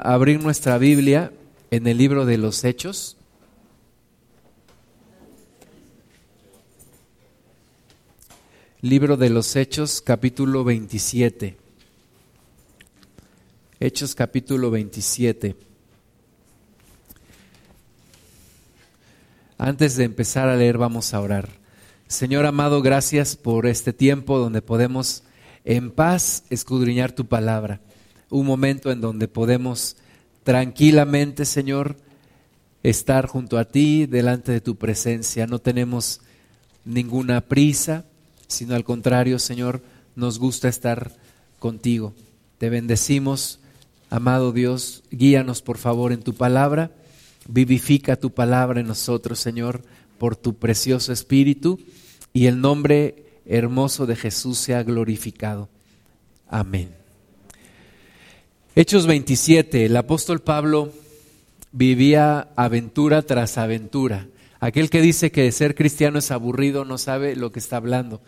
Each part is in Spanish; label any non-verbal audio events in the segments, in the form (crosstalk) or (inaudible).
abrir nuestra Biblia en el libro de los Hechos. Libro de los Hechos, capítulo 27. Hechos, capítulo 27. Antes de empezar a leer, vamos a orar. Señor amado, gracias por este tiempo donde podemos en paz escudriñar tu palabra un momento en donde podemos tranquilamente, Señor, estar junto a ti, delante de tu presencia. No tenemos ninguna prisa, sino al contrario, Señor, nos gusta estar contigo. Te bendecimos, amado Dios, guíanos por favor en tu palabra, vivifica tu palabra en nosotros, Señor, por tu precioso Espíritu, y el nombre hermoso de Jesús sea glorificado. Amén. Hechos 27, el apóstol Pablo vivía aventura tras aventura. Aquel que dice que ser cristiano es aburrido no sabe lo que está hablando.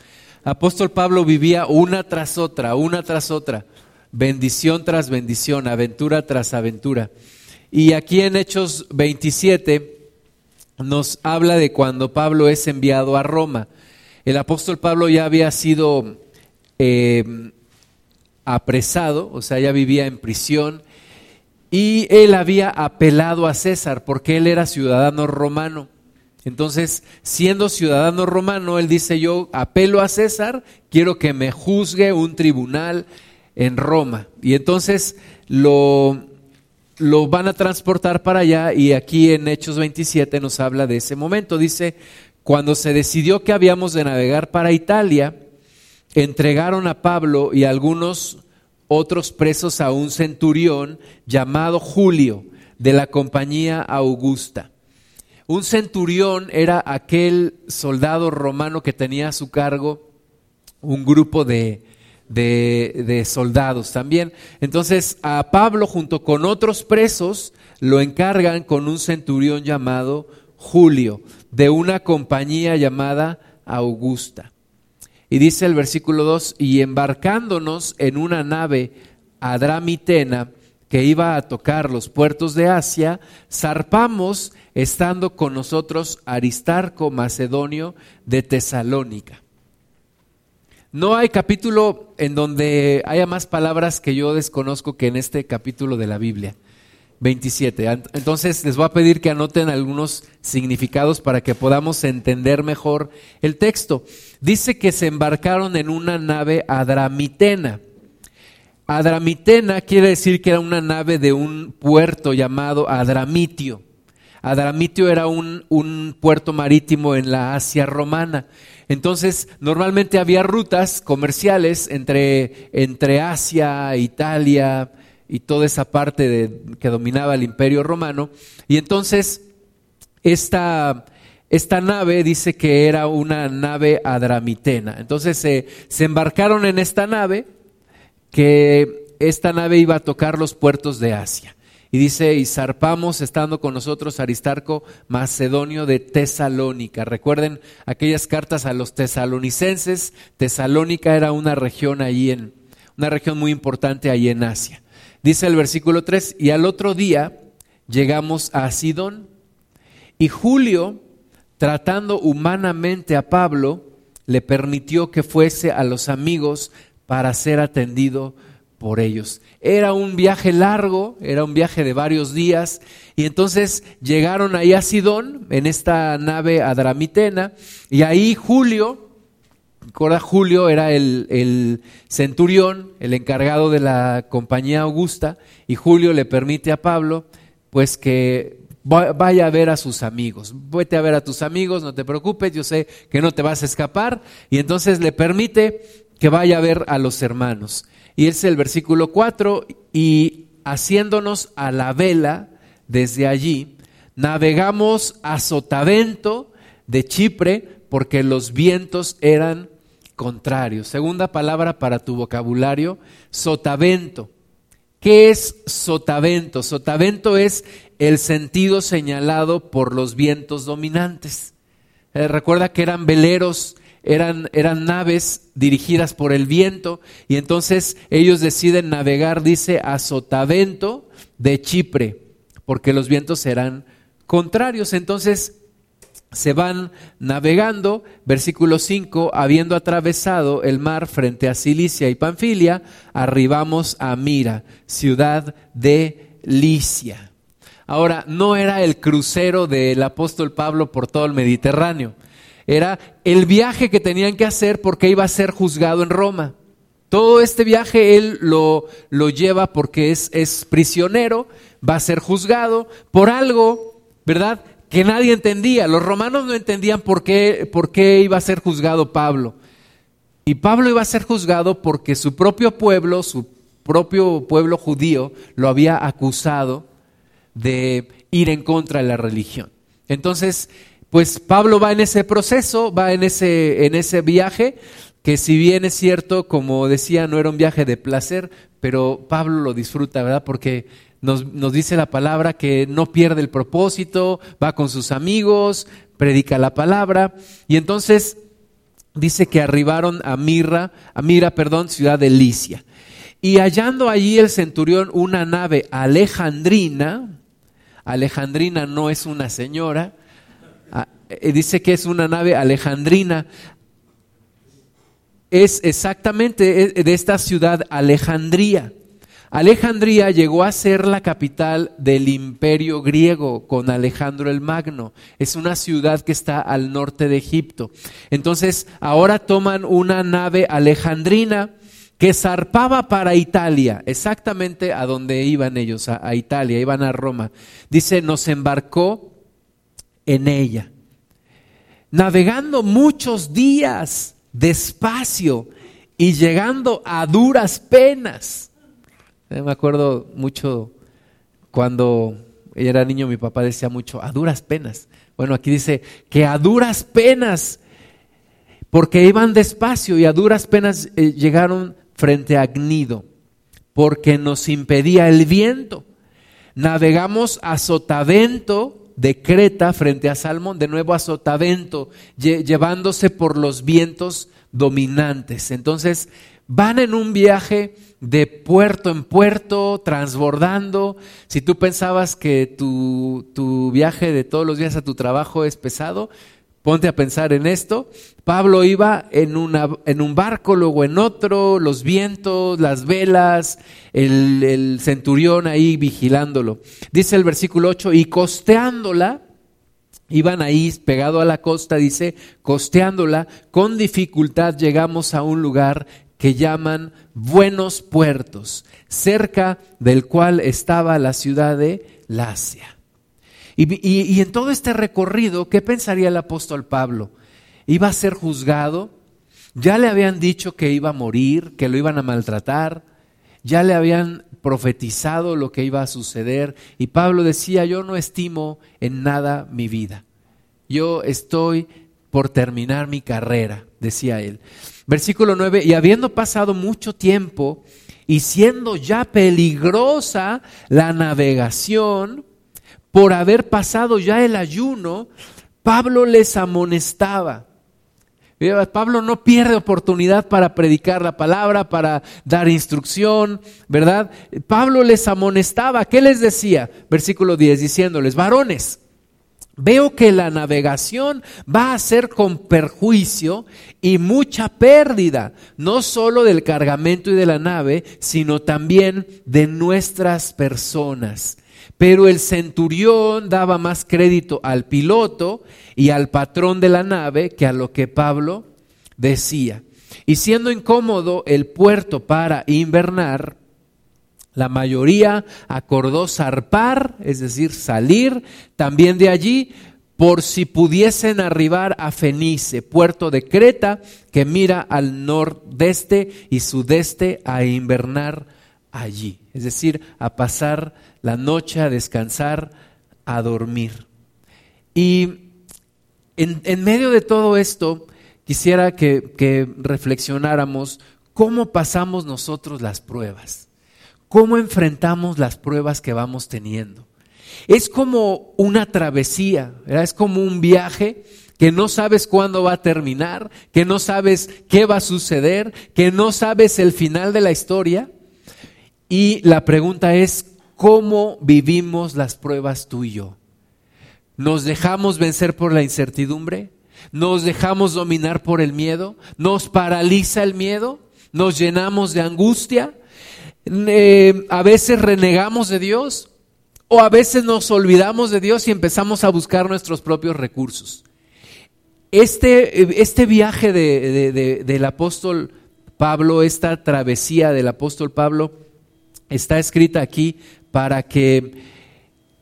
Apóstol Pablo vivía una tras otra, una tras otra, bendición tras bendición, aventura tras aventura. Y aquí en Hechos 27 nos habla de cuando Pablo es enviado a Roma. El apóstol Pablo ya había sido eh, apresado, o sea, ya vivía en prisión, y él había apelado a César porque él era ciudadano romano. Entonces, siendo ciudadano romano, él dice, yo apelo a César, quiero que me juzgue un tribunal en Roma. Y entonces lo, lo van a transportar para allá y aquí en Hechos 27 nos habla de ese momento. Dice, cuando se decidió que habíamos de navegar para Italia, entregaron a Pablo y a algunos otros presos a un centurión llamado Julio de la compañía Augusta. Un centurión era aquel soldado romano que tenía a su cargo un grupo de, de, soldados también. Entonces a Pablo junto con otros presos lo encargan con un centurión llamado Julio de una compañía llamada Augusta. Y dice el versículo 2, y embarcándonos en una nave adramitena que iba a tocar los puertos de Asia, zarpamos estando con nosotros Aristarco Macedonio de Tesalónica. No hay capítulo en donde haya más palabras que yo desconozco que en este capítulo de la Biblia. 27. Entonces les voy a pedir que anoten algunos significados para que podamos entender mejor el texto. Dice que se embarcaron en una nave adramitena. Adramitena quiere decir que era una nave de un puerto llamado Adramitio. Adramitio era un, un puerto marítimo en la Asia romana. Entonces, normalmente había rutas comerciales entre, entre Asia, Italia, y toda esa parte de, que dominaba el imperio romano. Y entonces esta, esta nave dice que era una nave adramitena. Entonces se, embarcaron en esta nave, que esta nave iba a tocar los puertos de Asia. Y dice, y zarpamos estando con nosotros Aristarco Macedonio de Tesalónica. Recuerden aquellas cartas a los tesalonicenses. Tesalónica era una región ahí en, una región muy importante ahí en Asia. Dice el versículo 3, y al otro día llegamos a Sidón y Julio, tratando humanamente a Pablo, le permitió que fuese a los amigos para ser atendido por ellos. Era un viaje largo, era un viaje de varios días, y entonces llegaron ahí a Sidón, en esta nave adramitena, y ahí Julio, Julio era el, centurión, el encargado de la compañía Augusta, y Julio le permite a Pablo, pues que vaya a ver a sus amigos. Vete a ver a tus amigos, no te preocupes, yo sé que no te vas a escapar. Y entonces le permite que vaya a ver a los hermanos. Y es el versículo 4, y haciéndonos a la vela desde allí, navegamos a Sotavento de Chipre, porque los vientos eran Segunda palabra para tu vocabulario, sotavento. ¿Qué es sotavento? Sotavento es el sentido señalado por los vientos dominantes. Eh, recuerda que eran veleros, eran, eran naves dirigidas por el viento y entonces ellos deciden navegar, dice, a sotavento de Chipre, porque los vientos eran contrarios. Entonces se van navegando, versículo 5, habiendo atravesado el mar frente a Cilicia y Panfilia, arribamos a Mira, ciudad de Licia. Ahora, no era el crucero del apóstol Pablo por todo el Mediterráneo, era el viaje que tenían que hacer porque iba a ser juzgado en Roma. Todo este viaje él lo, lo lleva porque es, es prisionero, va a ser juzgado por algo, ¿verdad? Que nadie entendía. Los romanos no entendían por qué, por qué iba a ser juzgado Pablo. Y Pablo iba a ser juzgado porque su propio pueblo, su propio pueblo judío, lo había acusado de ir en contra de la religión. Entonces, pues Pablo va en ese proceso, va en ese, en ese viaje, que si bien es cierto, como decía, no era un viaje de placer, pero Pablo lo disfruta, ¿verdad? Porque nos, dice la palabra que no pierde el propósito, va con sus amigos, predica la palabra. Y entonces dice que arribaron a Mirra, a Mira, perdón, ciudad de Licia. Y hallando allí el centurión una nave alejandrina, alejandrina no es una señora, ah, eh, dice que es una nave alejandrina, es exactamente de esta ciudad Alejandría. Alejandría llegó a ser la capital del imperio griego con Alejandro el Magno. Es una ciudad que está al norte de Egipto. Entonces, ahora toman una nave alejandrina que zarpaba para Italia, exactamente a donde iban ellos, a, Italia, iban a Roma. Dice, nos embarcó en ella. Navegando muchos días despacio y llegando a duras penas me acuerdo mucho cuando era niño, mi papá decía mucho, a duras penas. Bueno, aquí dice que a duras penas, porque iban despacio y a duras penas eh, llegaron frente a Agnido, porque nos impedía el viento. Navegamos a Sotavento de Creta frente a Salmón, de nuevo a Sotavento, llevándose por los vientos dominantes. Entonces, van en un viaje de puerto en puerto, transbordando. Si tú pensabas que tu, tu, viaje de todos los días a tu trabajo es pesado, ponte a pensar en esto. Pablo iba en, en un barco, luego en otro, los vientos, las velas, el, el centurión ahí vigilándolo. Dice el versículo 8, y costeándola, Iban ahí pegado a la costa, dice, costeándola, con dificultad llegamos a un lugar que llaman buenos puertos, cerca del cual estaba la ciudad de Lacia. Y, en todo este recorrido, ¿qué pensaría el apóstol Pablo? ¿Iba a ser juzgado? Ya le habían dicho que iba a morir, que lo iban a maltratar, ya le habían profetizado lo que iba a suceder y Pablo decía, yo no estimo en nada mi vida, yo estoy por terminar mi carrera, decía él. Versículo 9, y habiendo pasado mucho tiempo y siendo ya peligrosa la navegación, por haber pasado ya el ayuno, Pablo les amonestaba. Pablo no pierde oportunidad para predicar la palabra, para dar instrucción, ¿verdad? Pablo les amonestaba. ¿Qué les decía? Versículo 10, diciéndoles, varones, Veo que la navegación va a ser con perjuicio y mucha pérdida, no solo del cargamento y de la nave, sino también de nuestras personas. Pero el centurión daba más crédito al piloto y al patrón de la nave que a lo que Pablo decía. Y siendo incómodo el puerto para invernar, la mayoría acordó zarpar, es decir, salir también de allí, por si pudiesen arribar a Fenice, puerto de Creta, que mira al nordeste y sudeste a invernar allí. Es decir, a pasar la noche, a descansar, a dormir. Y en, medio de todo esto, quisiera que reflexionáramos cómo pasamos nosotros las pruebas cómo enfrentamos las pruebas que vamos teniendo. Es como una travesía, es como un viaje que no sabes cuándo va a terminar, que no sabes qué va a suceder, que no sabes el final de la historia. Y la pregunta es, cómo vivimos las pruebas tú y yo. ¿Nos dejamos vencer por la incertidumbre? ¿Nos dejamos dominar por el miedo? ¿Nos paraliza el miedo? ¿Nos llenamos de angustia? Eh, ¿A veces renegamos de Dios? ¿O a veces nos olvidamos de Dios y empezamos a buscar nuestros propios recursos? Este, este viaje del apóstol Pablo, esta travesía del apóstol Pablo, está escrita aquí para que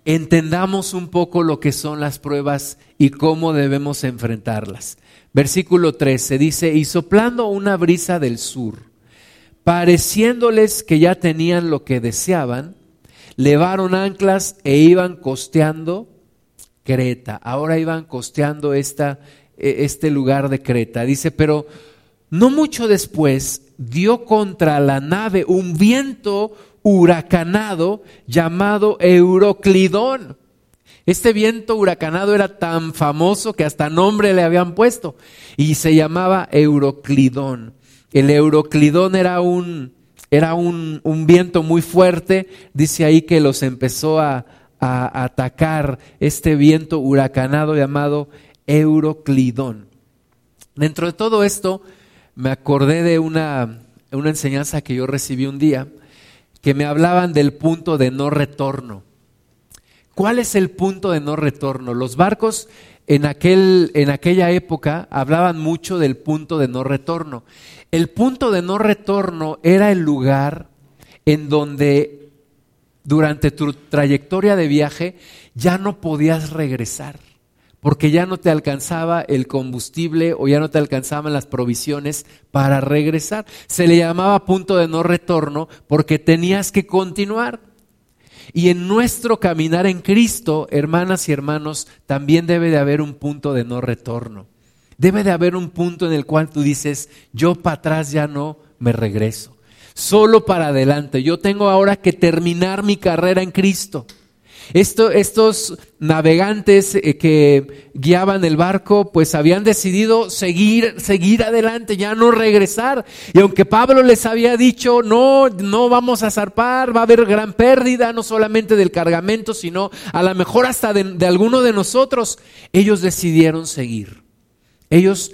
entendamos un poco lo que son las pruebas y cómo debemos enfrentarlas. Versículo 13 dice, y soplando una brisa del sur, pareciéndoles que ya tenían lo que deseaban, levaron anclas e iban costeando Creta. Ahora iban costeando esta, e, este lugar de Creta. Dice, pero no mucho después dio contra la nave un viento huracanado llamado Euroclidón. Este viento huracanado era tan famoso que hasta nombre le habían puesto y se llamaba Euroclidón. El Euroclidón era un, era un, viento muy fuerte, dice ahí que los empezó a, a atacar este viento huracanado llamado Euroclidón. Dentro de todo esto, me acordé de una, una enseñanza que yo recibí un día que me hablaban del punto de no retorno. ¿Cuál es el punto de no retorno? Los barcos en, aquel, en aquella época hablaban mucho del punto de no retorno. El punto de no retorno era el lugar en donde durante tu trayectoria de viaje ya no podías regresar porque ya no te alcanzaba el combustible o ya no te alcanzaban las provisiones para regresar. Se le llamaba punto de no retorno porque tenías que continuar. Y en nuestro caminar en Cristo, hermanas y hermanos, también debe de haber un punto de no retorno. Debe de haber un punto en el cual tú dices, yo para atrás ya no me regreso. Solo para adelante. Yo tengo ahora que terminar mi carrera en Cristo estos navegantes eh, que guiaban el barco, pues habían decidido seguir, seguir adelante, ya no regresar. Y aunque Pablo les había dicho, no, no vamos a zarpar, va a haber gran pérdida, no solamente del cargamento, sino a lo mejor hasta de, de alguno de nosotros, ellos decidieron seguir. Ellos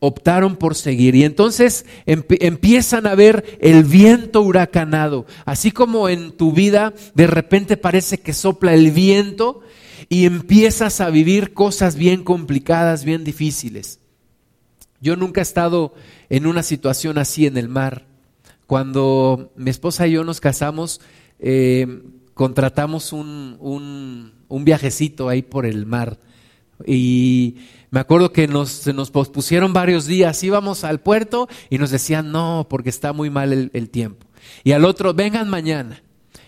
optaron por seguir. Y entonces empiezan a ver el viento huracanado. Así como en tu vida de repente parece que sopla el viento y empiezas a vivir cosas bien complicadas, bien difíciles. Yo nunca he estado en una situación así en el mar. Cuando mi esposa y yo nos casamos, eh, contratamos un, un, un viajecito ahí por el mar. Y me acuerdo que nos, se nos pospusieron varios días, íbamos al puerto y nos decían, no, porque está muy mal el, el tiempo. Y al otro, vengan mañana.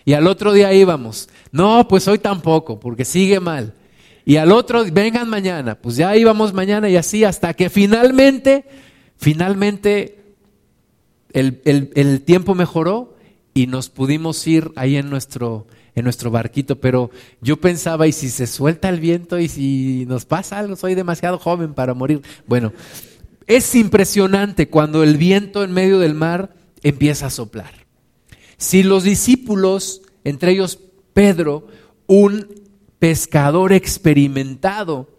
Y al otro día íbamos, no, pues hoy tampoco, porque sigue mal. Y al otro, vengan mañana, pues ya íbamos mañana y así hasta que finalmente, finalmente el, el, el tiempo mejoró y nos pudimos ir ahí en nuestro, en nuestro barquito, pero yo pensaba, ¿y si se suelta el viento y si nos pasa algo? Soy demasiado joven para morir. Bueno, es impresionante cuando el viento en medio del mar empieza a soplar. Si los discípulos, entre ellos Pedro, un pescador experimentado,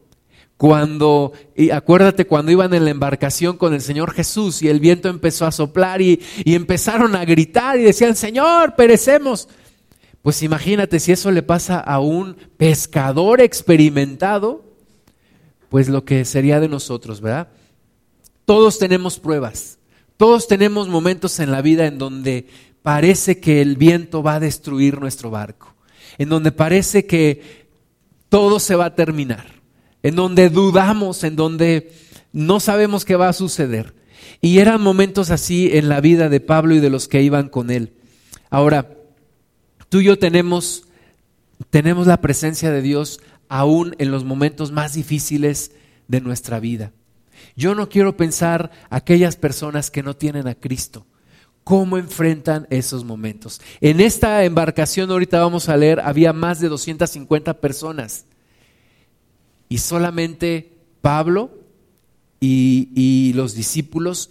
cuando, y acuérdate cuando iban en la embarcación con el Señor Jesús y el viento empezó a soplar y, y empezaron a gritar y decían, Señor, perecemos. Pues imagínate si eso le pasa a un pescador experimentado, pues lo que sería de nosotros, ¿verdad? Todos tenemos pruebas, todos tenemos momentos en la vida en donde parece que el viento va a destruir nuestro barco, en donde parece que todo se va a terminar, en donde dudamos, en donde no sabemos qué va a suceder. Y eran momentos así en la vida de Pablo y de los que iban con él. Ahora, Tú y yo tenemos, tenemos la presencia de Dios aún en los momentos más difíciles de nuestra vida. Yo no quiero pensar aquellas personas que no tienen a Cristo. ¿Cómo enfrentan esos momentos? En esta embarcación ahorita vamos a leer, había más de 250 personas. Y solamente Pablo y, y los discípulos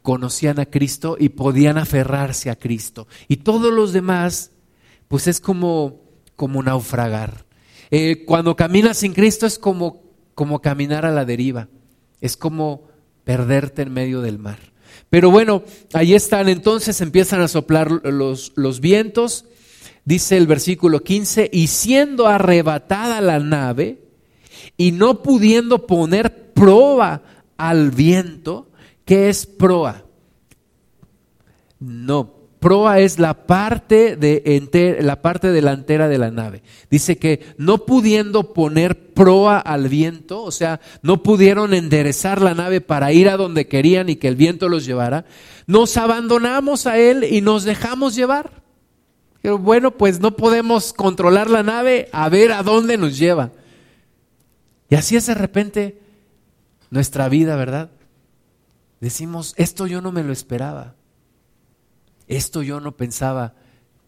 conocían a Cristo y podían aferrarse a Cristo. Y todos los demás pues es como, como naufragar. Eh, cuando caminas sin Cristo es como, como caminar a la deriva, es como perderte en medio del mar. Pero bueno, ahí están, entonces empiezan a soplar los, los vientos, dice el versículo 15, y siendo arrebatada la nave y no pudiendo poner proa al viento, ¿qué es proa? No, proa es la parte, de la parte delantera de la nave. Dice que no pudiendo poner proa al viento, o sea, no pudieron enderezar la nave para ir a donde querían y que el viento los llevara, nos abandonamos a él y nos dejamos llevar. Pero bueno, pues no podemos controlar la nave a ver a dónde nos lleva. Y así es de repente nuestra vida, ¿verdad? Decimos, esto yo no me lo esperaba. Esto yo no pensaba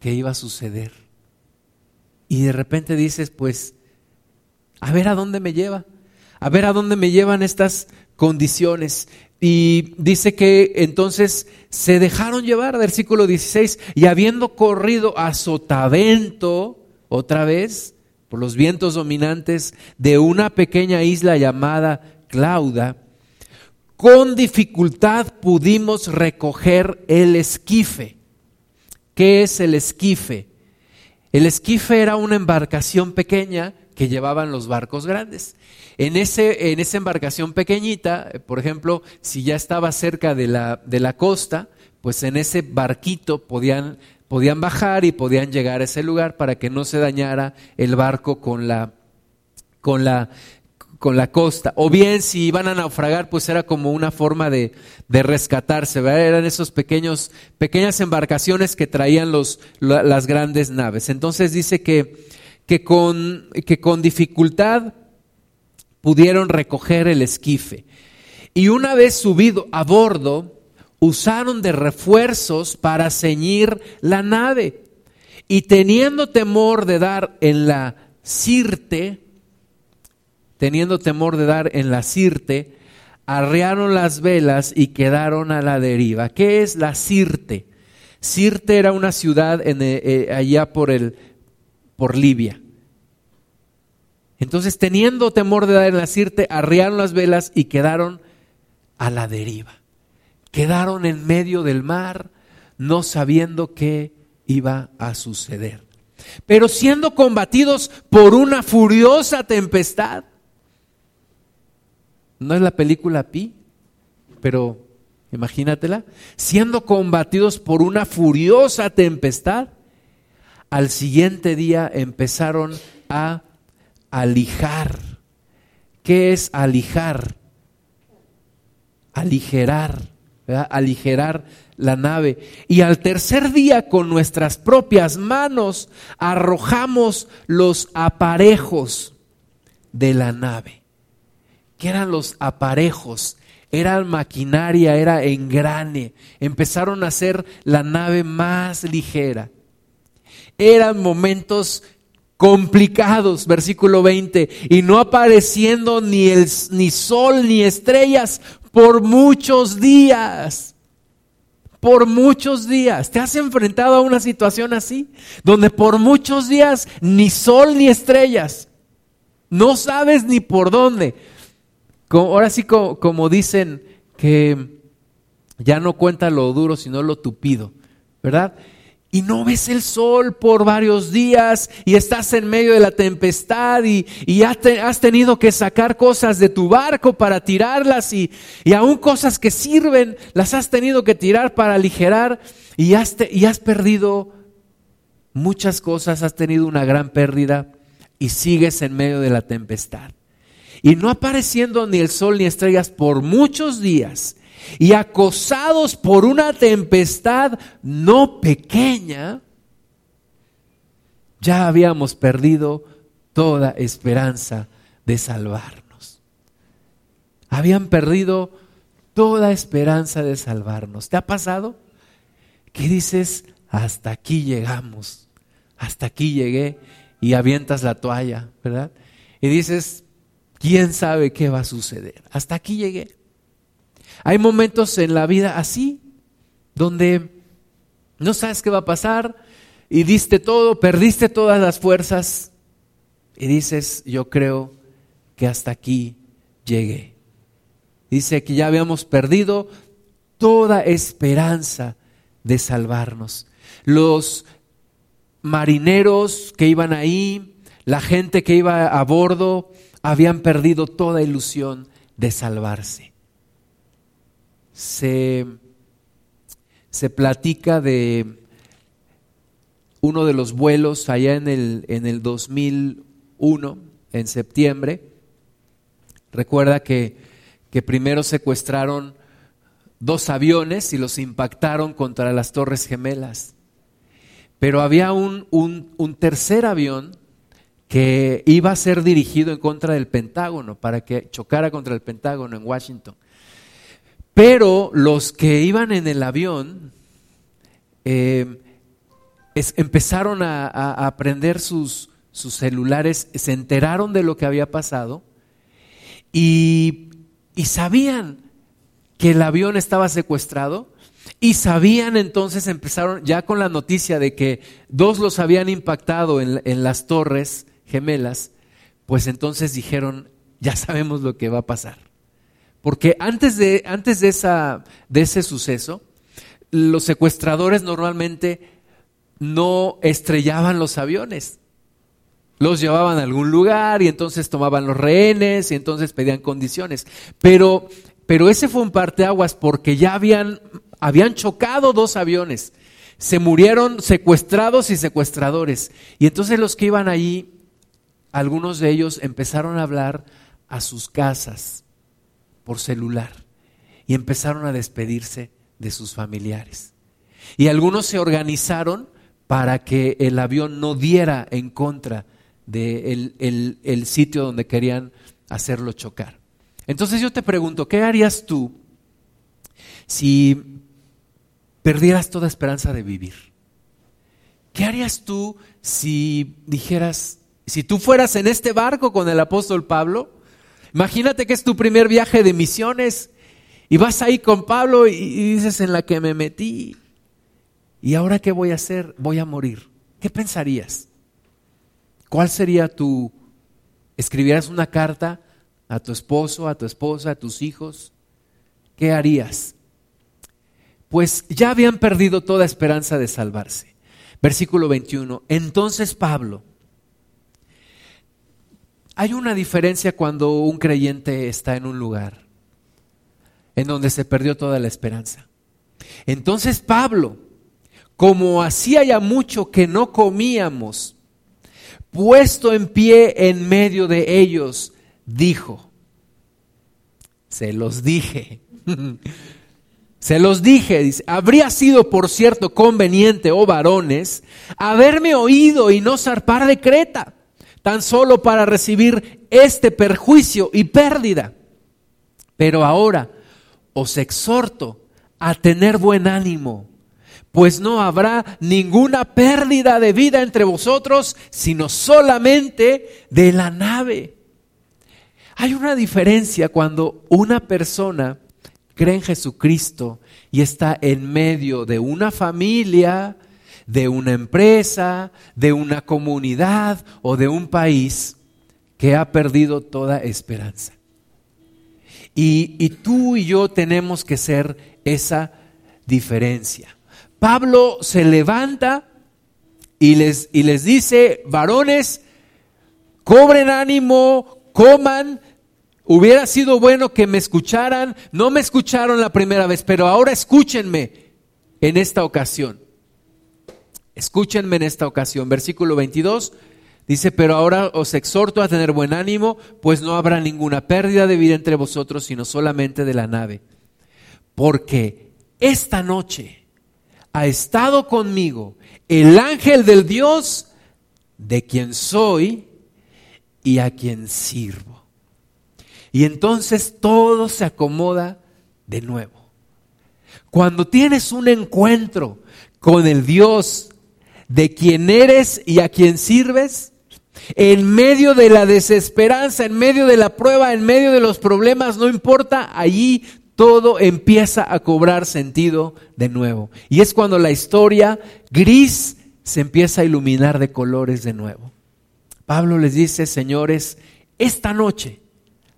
que iba a suceder. Y de repente dices, pues, a ver a dónde me lleva, a ver a dónde me llevan estas condiciones. Y dice que entonces se dejaron llevar, versículo 16, y habiendo corrido a sotavento, otra vez, por los vientos dominantes de una pequeña isla llamada Clauda, con dificultad pudimos recoger el esquife. ¿Qué es el esquife? El esquife era una embarcación pequeña que llevaban los barcos grandes. En, ese, en esa embarcación pequeñita, por ejemplo, si ya estaba cerca de la, de la costa, pues en ese barquito podían, podían bajar y podían llegar a ese lugar para que no se dañara el barco con la, con la con la costa. O bien si iban a naufragar, pues era como una forma de, de rescatarse, Eran esos pequeños, pequeñas embarcaciones que traían los, las grandes naves. Entonces dice que, que, con, que con dificultad pudieron recoger el esquife. Y una vez subido a bordo, usaron de refuerzos para ceñir la nave. Y teniendo temor de dar en la sirte, teniendo temor de dar en la Sirte, arrearon las velas y quedaron a la deriva. ¿Qué es la Sirte? Sirte era una ciudad eh, eh, allá por, el, por Libia. Entonces, teniendo temor de dar en la Sirte, arrearon las velas y quedaron a la deriva. Quedaron en medio del mar, no sabiendo qué iba a suceder. Pero siendo combatidos por una furiosa tempestad, no es la película Pi, pero imagínatela, siendo combatidos por una furiosa tempestad, al siguiente día empezaron a alijar. ¿Qué es alijar? Aligerar, aligerar la nave. Y al tercer día con nuestras propias manos arrojamos los aparejos de la nave que eran los aparejos, era maquinaria, era engrane. Empezaron a hacer la nave más ligera. Eran momentos complicados, versículo 20, y no apareciendo ni, el, ni sol ni estrellas por muchos días. Por muchos días. ¿Te has enfrentado a una situación así? Donde por muchos días ni sol ni estrellas. No sabes ni por dónde ahora sí, como, dicen que ya no cuenta lo duro, sino lo tupido, ¿verdad? y no ves el sol por varios días y estás en medio de la tempestad y, has tenido que sacar cosas de tu barco para tirarlas y, y aún cosas que sirven las has tenido que tirar para aligerar y has, y has perdido muchas cosas, has tenido una gran pérdida y sigues en medio de la tempestad y no apareciendo ni el sol ni estrellas por muchos días, y acosados por una tempestad no pequeña, ya habíamos perdido toda esperanza de salvarnos. Habían perdido toda esperanza de salvarnos. ¿Te ha pasado? Que dices, hasta aquí llegamos, hasta aquí llegué y avientas la toalla, ¿verdad? Y dices, ¿Quién sabe qué va a suceder? Hasta aquí llegué. Hay momentos en la vida así, donde no sabes qué va a pasar, y diste todo, perdiste todas las fuerzas y dices, yo creo que hasta aquí llegué. Dice que ya habíamos perdido toda esperanza de salvarnos. Los marineros que iban ahí, la gente que iba a bordo, habían perdido toda ilusión de salvarse. Se, se platica de uno de los vuelos allá en el, en el 2001, en septiembre. Recuerda que, que primero secuestraron dos aviones y los impactaron contra las Torres Gemelas. Pero había un, un, tercer avión que iba a ser dirigido en contra del Pentágono, para que chocara contra el Pentágono en Washington. Pero los que iban en el avión eh, empezaron a, a, prender sus, sus, celulares, se enteraron de lo que había pasado y, y sabían que el avión estaba secuestrado y sabían entonces, empezaron ya con la noticia de que dos los habían impactado en, en las torres gemelas, pues entonces dijeron, ya sabemos lo que va a pasar. Porque antes de, antes de, esa, de ese suceso, los secuestradores normalmente no estrellaban los aviones. Los llevaban a algún lugar y entonces tomaban los rehenes y entonces pedían condiciones. Pero pero ese fue un parteaguas porque ya habían, habían chocado dos aviones. Se murieron secuestrados y secuestradores. Y entonces los que iban allí, algunos de ellos empezaron a hablar a sus casas por celular y empezaron a despedirse de sus familiares. Y algunos se organizaron para que el avión no diera en contra del de el sitio donde querían hacerlo chocar. Entonces yo te pregunto, ¿qué harías tú si perdieras toda esperanza de vivir? ¿Qué harías tú si dijeras, si tú fueras en este barco con el apóstol Pablo? Imagínate que es tu primer viaje de misiones y vas ahí con Pablo y, dices en la que me metí. ¿Y ahora qué voy a hacer? Voy a morir. ¿Qué pensarías? ¿Cuál sería tu... ¿Escribieras una carta a tu esposo, a tu esposa, a tus hijos, ¿qué harías? Pues ya habían perdido toda esperanza de salvarse. Versículo 21. Entonces Pablo, hay una diferencia cuando un creyente está en un lugar en donde se perdió toda la esperanza. Entonces Pablo, como hacía ya mucho que no comíamos, puesto en pie en medio de ellos, dijo, se los dije, (laughs) se los dije, dice, habría sido por cierto conveniente, oh varones, haberme oído y no zarpar de Creta, tan solo para recibir este perjuicio y pérdida. Pero ahora os exhorto a tener buen ánimo, pues no habrá ninguna pérdida de vida entre vosotros, sino solamente de la nave. Hay una diferencia cuando una persona cree en Jesucristo y está en medio de una familia, de una empresa, de una comunidad o de un país que ha perdido toda esperanza. Y, tú y yo tenemos que ser esa diferencia. Pablo se levanta y les, y les dice, varones, cobren ánimo, coman, Hubiera sido bueno que me escucharan, no me escucharon la primera vez, pero ahora escúchenme en esta ocasión. Escúchenme en esta ocasión. Versículo 22 dice, pero ahora os exhorto a tener buen ánimo, pues no habrá ninguna pérdida de vida entre vosotros, sino solamente de la nave. Porque esta noche ha estado conmigo el ángel del Dios de quien soy y a quien sirvo. Y entonces todo se acomoda de nuevo. Cuando tienes un encuentro con el Dios de quien eres y a quien sirves, en medio de la desesperanza, en medio de la prueba, en medio de los problemas, no importa, allí todo empieza a cobrar sentido de nuevo. Y es cuando la historia gris se empieza a iluminar de colores de nuevo. Pablo les dice, señores, esta noche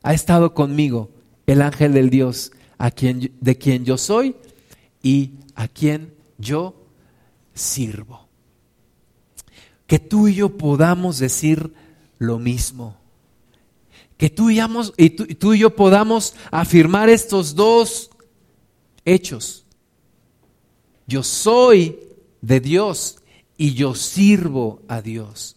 ha estado conmigo el ángel del Dios, a quien, de quien yo soy y a quien yo sirvo. Que tú y yo podamos decir lo mismo. Que tú y, y tú y yo podamos afirmar estos dos hechos. Yo soy de Dios y yo sirvo a Dios.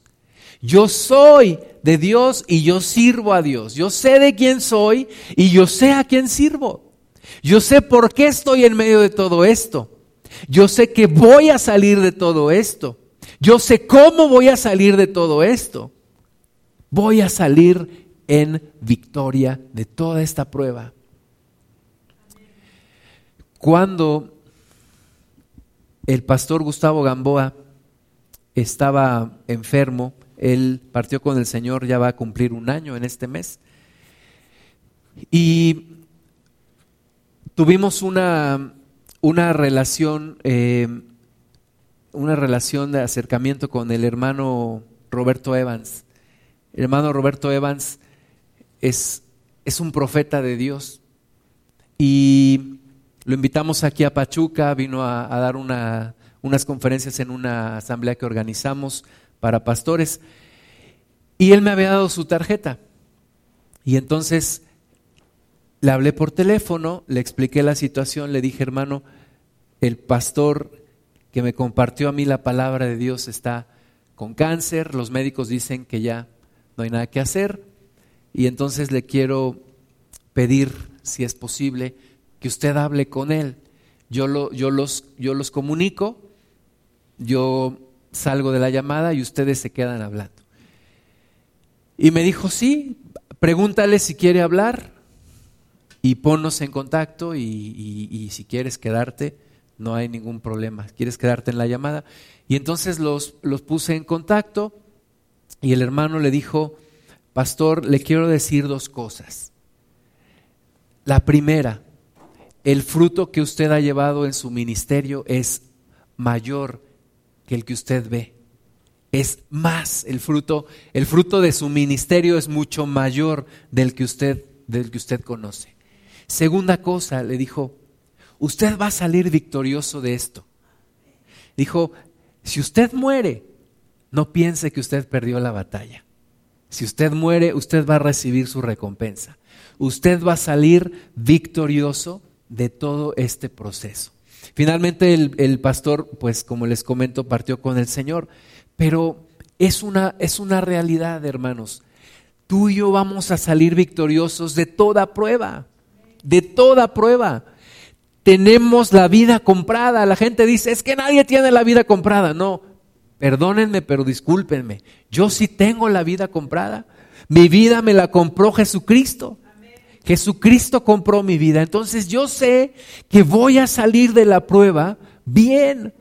Yo soy de Dios y yo sirvo a Dios. Yo sé de quién soy y yo sé a quién sirvo. Yo sé por qué estoy en medio de todo esto. Yo sé que voy a salir de todo esto. Yo sé cómo voy a salir de todo esto. Voy a salir en victoria de toda esta prueba. Cuando el pastor Gustavo Gamboa estaba enfermo, él partió con el Señor, ya va a cumplir un año en este mes. Y tuvimos una, una relación, eh, una relación de acercamiento con el hermano Roberto Evans. El hermano Roberto Evans es, es un profeta de Dios. Y lo invitamos aquí a Pachuca, vino a, dar una, unas conferencias en una asamblea que organizamos para pastores. Y él me había dado su tarjeta. Y entonces le hablé por teléfono, le expliqué la situación, le dije, hermano, el pastor que me compartió a mí la palabra de Dios está con cáncer, los médicos dicen que ya no hay nada que hacer, y entonces le quiero pedir, si es posible, que usted hable con él. Yo, lo, yo, los, yo los comunico, yo salgo de la llamada y ustedes se quedan hablando. Y me dijo, sí, pregúntale si quiere hablar y ponnos en contacto y, si quieres quedarte, no hay ningún problema. ¿Quieres quedarte en la llamada? Y entonces los, los puse en contacto y el hermano le dijo, pastor, le quiero decir dos cosas. La primera, el fruto que usted ha llevado en su ministerio es mayor que el que usted ve. Es más el fruto, el fruto de su ministerio es mucho mayor del que usted del que usted conoce. Segunda cosa, le dijo, usted va a salir victorioso de esto. Dijo, si usted muere, no piense que usted perdió la batalla. Si usted muere, usted va a recibir su recompensa. Usted va a salir victorioso de todo este proceso. Finalmente el, pastor, pues como les comento, partió con el Señor, pero es una, es una realidad, hermanos. Tú y yo vamos a salir victoriosos de toda prueba, de toda prueba. Tenemos la vida comprada. La gente dice, es que nadie tiene la vida comprada. No, perdónenme, pero discúlpenme. Yo sí tengo la vida comprada. Mi vida me la compró Jesucristo. Jesucristo compró mi vida. Entonces yo sé que voy a salir de la prueba bien.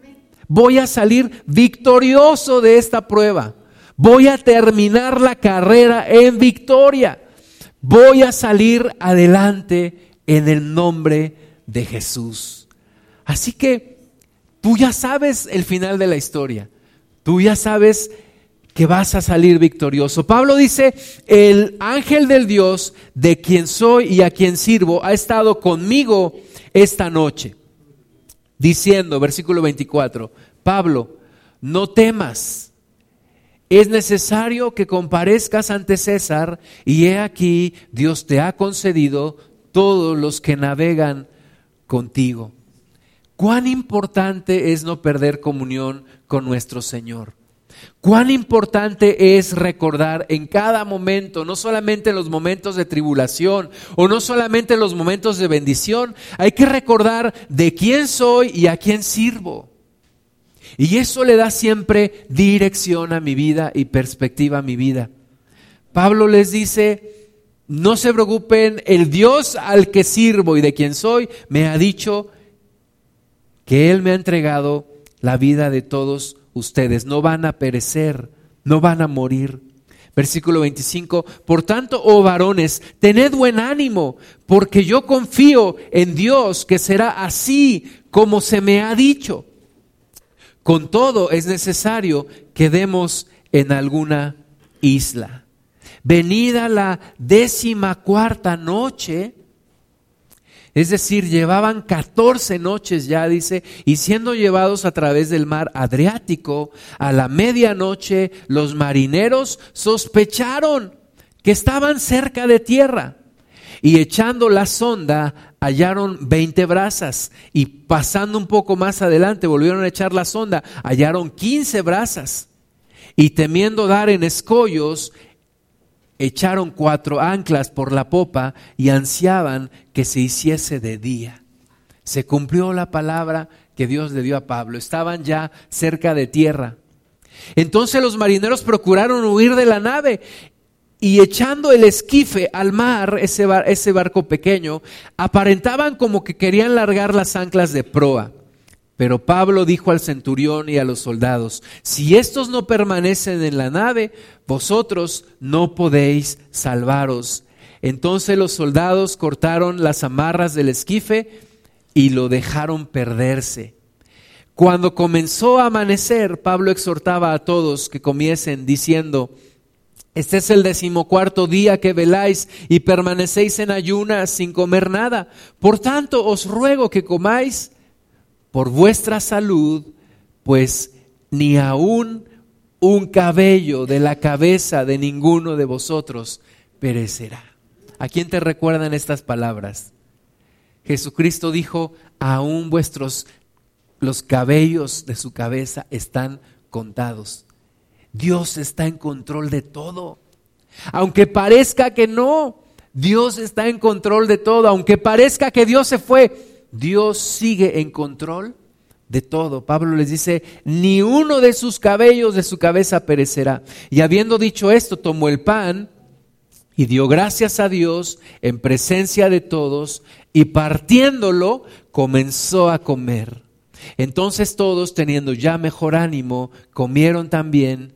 Voy a salir victorioso de esta prueba. Voy a terminar la carrera en victoria. Voy a salir adelante en el nombre de Jesús. Así que tú ya sabes el final de la historia. Tú ya sabes que vas a salir victorioso. Pablo dice, el ángel del Dios de quien soy y a quien sirvo ha estado conmigo esta noche, diciendo, versículo 24, Pablo, no temas, es necesario que comparezcas ante César y he aquí, Dios te ha concedido todos los que navegan contigo. Cuán importante es no perder comunión con nuestro Señor. Cuán importante es recordar en cada momento, no solamente en los momentos de tribulación o no solamente en los momentos de bendición, hay que recordar de quién soy y a quién sirvo. Y eso le da siempre dirección a mi vida y perspectiva a mi vida. Pablo les dice, no se preocupen, el Dios al que sirvo y de quien soy me ha dicho que Él me ha entregado la vida de todos ustedes, no van a perecer, no van a morir. Versículo 25, por tanto, oh varones, tened buen ánimo, porque yo confío en Dios que será así como se me ha dicho. Con todo es necesario que demos en alguna isla. Venida la décima cuarta noche, es decir, llevaban 14 noches ya, dice, y siendo llevados a través del mar Adriático, a la medianoche los marineros sospecharon que estaban cerca de tierra y echando la sonda hallaron 20 brazas y pasando un poco más adelante volvieron a echar la sonda, hallaron 15 brazas y temiendo dar en escollos, echaron cuatro anclas por la popa y ansiaban que se hiciese de día. Se cumplió la palabra que Dios le dio a Pablo. Estaban ya cerca de tierra. Entonces los marineros procuraron huir de la nave y echando el esquife al mar, ese, ese barco pequeño, aparentaban como que querían largar las anclas de proa. Pero Pablo dijo al centurión y a los soldados, si estos no permanecen en la nave, vosotros no podéis salvaros. Entonces los soldados cortaron las amarras del esquife y lo dejaron perderse. Cuando comenzó a amanecer, Pablo exhortaba a todos que comiesen diciendo, este es el decimocuarto día que veláis y permanecéis en ayunas sin comer nada. Por tanto, os ruego que comáis por vuestra salud, pues ni aún un cabello de la cabeza de ninguno de vosotros perecerá. ¿A quién te recuerdan estas palabras? Jesucristo dijo, aún vuestros los cabellos de su cabeza están contados. Dios está en control de todo. Aunque parezca que no, Dios está en control de todo. Aunque parezca que Dios se fue, Dios sigue en control de todo. Pablo les dice, ni uno de sus cabellos de su cabeza perecerá. Y habiendo dicho esto, tomó el pan y dio gracias a Dios en presencia de todos y partiéndolo comenzó a comer. Entonces todos, teniendo ya mejor ánimo, comieron también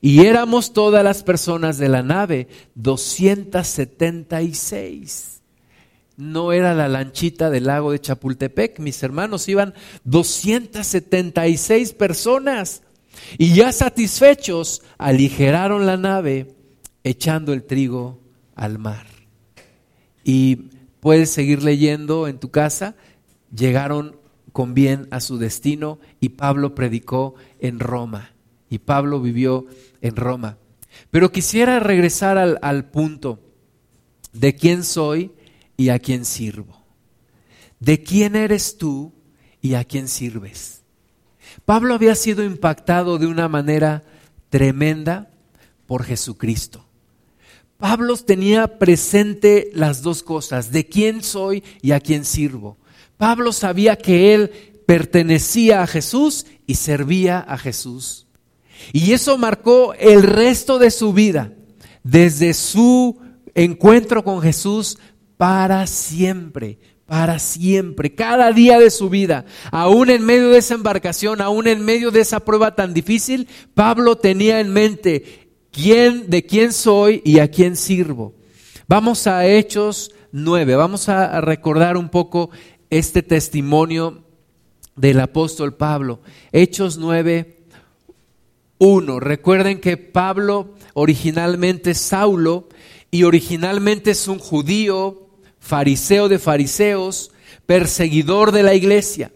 y éramos todas las personas de la nave, 276. No era la lanchita del lago de Chapultepec, mis hermanos, iban 276 personas. Y ya satisfechos, aligeraron la nave echando el trigo al mar. Y puedes seguir leyendo en tu casa, llegaron con bien a su destino y Pablo predicó en Roma y Pablo vivió en Roma. Pero quisiera regresar al, punto de quién soy y a quién sirvo. De quién eres tú y a quién sirves. Pablo había sido impactado de una manera tremenda por Jesucristo. Pablo tenía presente las dos cosas, de quién soy y a quién sirvo. Pablo sabía que él pertenecía a Jesús y servía a Jesús. Y eso marcó el resto de su vida, desde su encuentro con Jesús para siempre, para siempre, cada día de su vida, aún en medio de esa embarcación, aún en medio de esa prueba tan difícil, Pablo tenía en mente quién, de quién soy y a quién sirvo. Vamos a Hechos 9, vamos a recordar un poco este testimonio del apóstol Pablo. Hechos 9, uno. Recuerden que Pablo originalmente es Saulo y originalmente es un judío, fariseo de fariseos, perseguidor de la iglesia,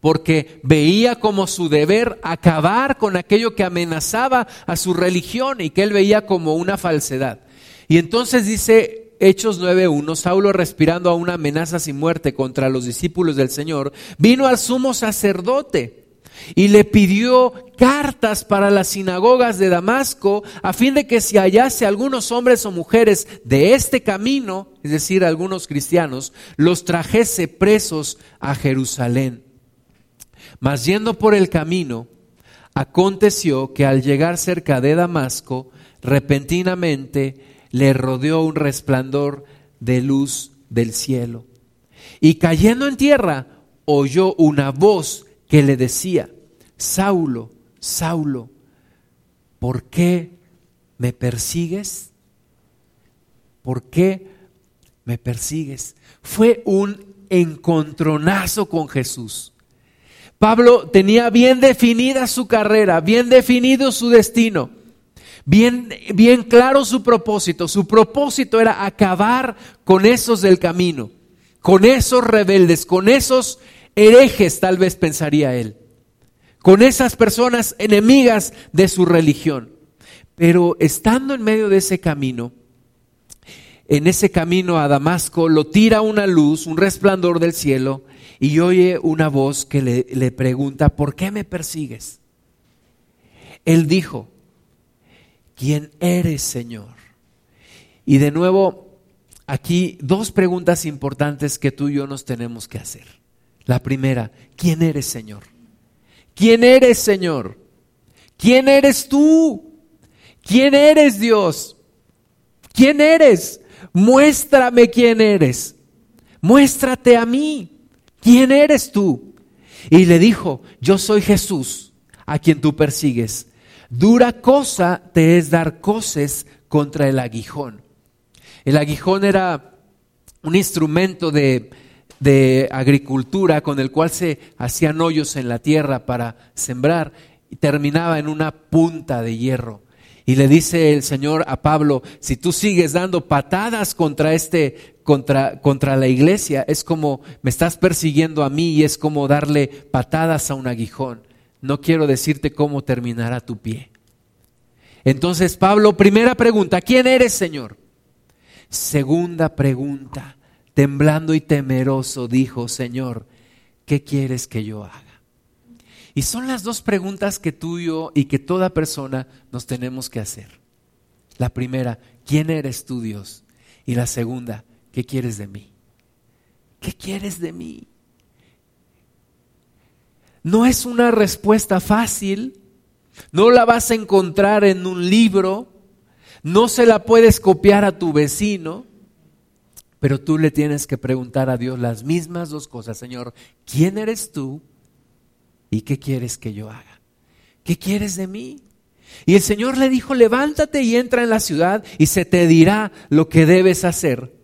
porque veía como su deber acabar con aquello que amenazaba a su religión y que él veía como una falsedad. Y entonces dice Hechos 9.1, Saulo respirando a una amenaza sin muerte contra los discípulos del Señor, vino al sumo sacerdote y le pidió cartas para las sinagogas de Damasco a fin de que si hallase algunos hombres o mujeres de este camino, es decir, algunos cristianos, los trajese presos a Jerusalén. Mas yendo por el camino, aconteció que al llegar cerca de Damasco, repentinamente le rodeó un resplandor de luz del cielo. Y cayendo en tierra, oyó una voz que le decía, Saulo, Saulo, ¿por qué me persigues? ¿Por qué me persigues? Fue un encontronazo con Jesús. Pablo tenía bien definida su carrera, bien definido su destino, bien, bien claro su propósito. Su propósito era acabar con esos del camino, con esos rebeldes, con esos herejes, tal vez pensaría él, con esas personas enemigas de su religión. Pero estando en medio de ese camino, en ese camino a Damasco, lo tira una luz, un resplandor del cielo, y oye una voz que le, le pregunta, ¿por qué me persigues? Él dijo, ¿quién eres, Señor? Y de nuevo, aquí dos preguntas importantes que tú y yo nos tenemos que hacer. La primera, ¿quién eres, Señor? ¿Quién eres, Señor? ¿Quién eres tú? ¿Quién eres, Dios? ¿Quién eres? Muéstrame quién eres. Muéstrate a mí. ¿quién eres tú? Y le dijo, yo soy Jesús, a quien tú persigues. Dura cosa te es dar coces contra el aguijón. El aguijón era un instrumento de, de agricultura con el cual se hacían hoyos en la tierra para sembrar y terminaba en una punta de hierro. Y le dice el Señor a Pablo, si tú sigues dando patadas contra este, contra, contra la iglesia, es como me estás persiguiendo a mí y es como darle patadas a un aguijón. No quiero decirte cómo terminará tu pie. Entonces, Pablo, primera pregunta, ¿quién eres, Señor? Segunda pregunta, temblando y temeroso, dijo, Señor, ¿qué quieres que yo haga? Y son las dos preguntas que tú y yo y que toda persona nos tenemos que hacer. La primera, ¿quién eres tú Dios? Y la segunda, ¿qué quieres de mí? ¿Qué quieres de mí? No es una respuesta fácil, no la vas a encontrar en un libro, no se la puedes copiar a tu vecino, pero tú le tienes que preguntar a Dios las mismas dos cosas, Señor, ¿quién eres tú? ¿Y qué quieres que yo haga? ¿Qué quieres de mí? Y el Señor le dijo, levántate y entra en la ciudad y se te dirá lo que debes hacer.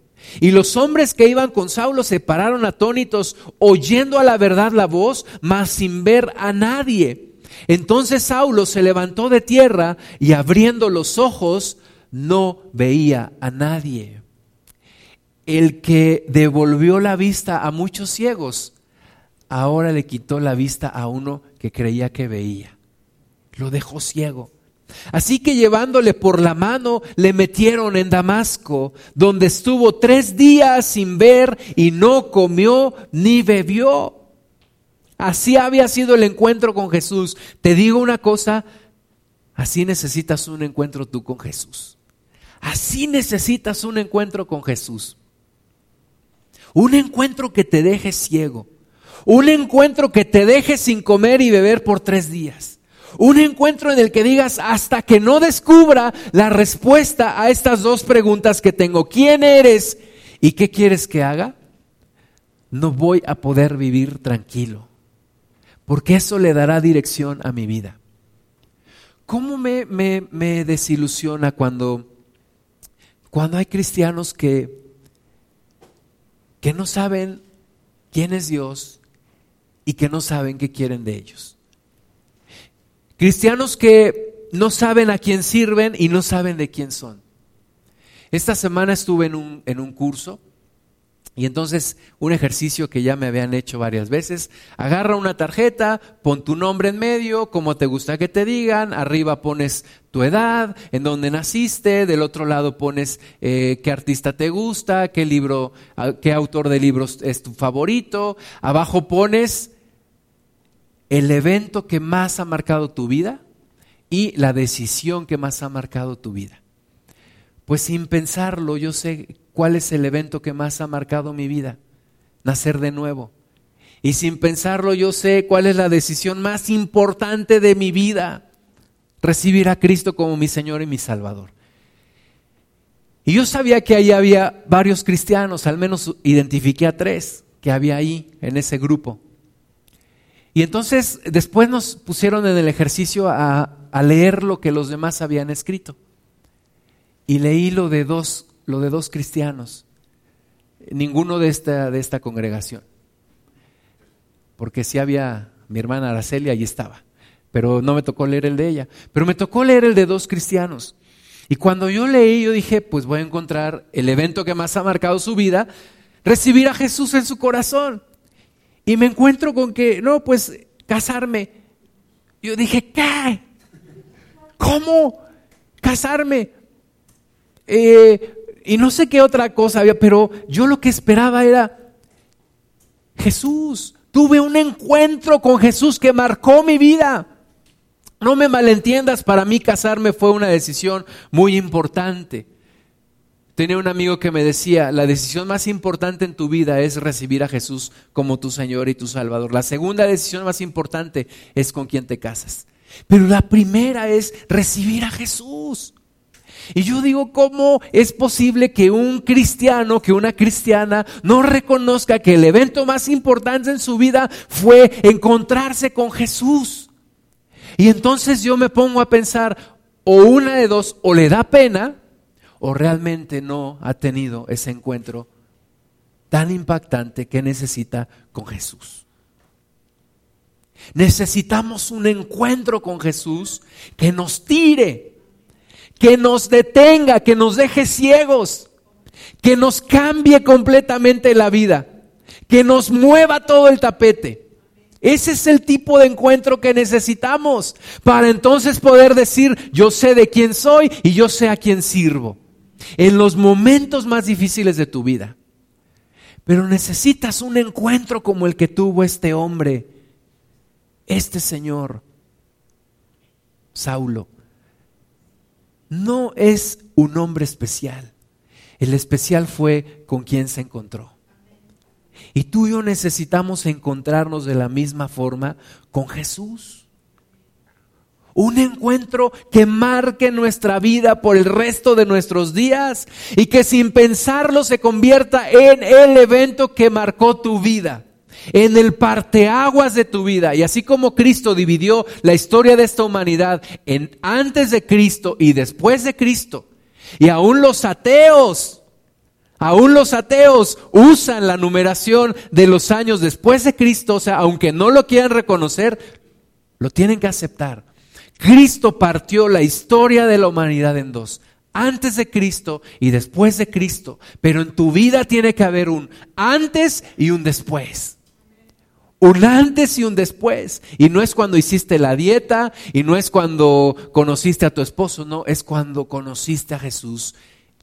Y los hombres que iban con Saulo se pararon atónitos, oyendo a la verdad la voz, mas sin ver a nadie. Entonces Saulo se levantó de tierra y abriendo los ojos no veía a nadie. El que devolvió la vista a muchos ciegos ahora le quitó la vista a uno que creía que veía. Lo dejó ciego. Así que llevándole por la mano, le metieron en Damasco, donde estuvo tres días sin ver y no comió ni bebió. Así había sido el encuentro con Jesús. Te digo una cosa, así necesitas un encuentro tú con Jesús. Así necesitas un encuentro con Jesús. Un encuentro que te deje ciego. Un encuentro que te deje sin comer y beber por tres días. Un encuentro en el que digas hasta que no descubra la respuesta a estas dos preguntas que tengo. ¿Quién eres y qué quieres que haga? No voy a poder vivir tranquilo. Porque eso le dará dirección a mi vida. ¿Cómo me, me desilusiona cuando, cuando hay cristianos que, que no saben quién es Dios, y que no saben qué quieren de ellos. Cristianos que no saben a quién sirven y no saben de quién son. Esta semana estuve en un, en un curso y entonces un ejercicio que ya me habían hecho varias veces, agarra una tarjeta, pon tu nombre en medio, como te gusta que te digan, arriba pones tu edad, en dónde naciste, del otro lado pones eh, qué artista te gusta, qué libro, ah, qué autor de libros es tu favorito, abajo pones el evento que más ha marcado tu vida y la decisión que más ha marcado tu vida. Pues sin pensarlo, yo sé cuál es el evento que más ha marcado mi vida, nacer de nuevo. Y sin pensarlo, yo sé cuál es la decisión más importante de mi vida, recibir a Cristo como mi Señor y mi Salvador. Y yo sabía que ahí había varios cristianos, al menos identifiqué a tres que había ahí en ese grupo. Y entonces después nos pusieron en el ejercicio a, a leer lo que los demás habían escrito. Y leí lo de dos lo de dos cristianos, ninguno de esta, de esta congregación, porque sí había mi hermana Araceli, ahí estaba. Pero no me tocó leer el de ella. Pero me tocó leer el de dos cristianos. Y cuando yo leí, yo dije, pues voy a encontrar el evento que más ha marcado su vida, recibir a Jesús en su corazón. Y me encuentro con que, no, pues casarme. Yo dije, ¿qué? ¿Cómo? ¿Casarme? Eh, y no sé qué otra cosa había, pero yo lo que esperaba era Jesús. Tuve un encuentro con Jesús que marcó mi vida. No me malentiendas, para mí casarme fue una decisión muy importante. Tenía un amigo que me decía, la decisión más importante en tu vida es recibir a Jesús como tu Señor y tu Salvador. La segunda decisión más importante es con quién te casas. Pero la primera es recibir a Jesús. Y yo digo, ¿cómo es posible que un cristiano, que una cristiana no reconozca que el evento más importante en su vida fue encontrarse con Jesús? Y entonces yo me pongo a pensar, o una de dos, o le da pena, o realmente no ha tenido ese encuentro tan impactante que necesita con Jesús. Necesitamos un encuentro con Jesús que nos tire que nos detenga, que nos deje ciegos, que nos cambie completamente la vida, que nos mueva todo el tapete. Ese es el tipo de encuentro que necesitamos para entonces poder decir, yo sé de quién soy y yo sé a quién sirvo. En los momentos más difíciles de tu vida. Pero necesitas un encuentro como el que tuvo este hombre, este señor, Saulo no es un hombre especial. El especial fue con quien se encontró. Y tú y yo necesitamos encontrarnos de la misma forma con Jesús. Un encuentro que marque nuestra vida por el resto de nuestros días y que sin pensarlo se convierta en el evento que marcó tu vida en el parteaguas de tu vida. Y así como Cristo dividió la historia de esta humanidad en antes de Cristo y después de Cristo, y aún los ateos, aún los ateos usan la numeración de los años después de Cristo, o sea, aunque no lo quieran reconocer, lo tienen que aceptar. Cristo partió la historia de la humanidad en dos antes de Cristo y después de Cristo, pero en tu vida tiene que haber un antes y un después un antes y un después. Y no es cuando hiciste la dieta y no es cuando conociste a tu esposo, no, es cuando conociste a Jesús.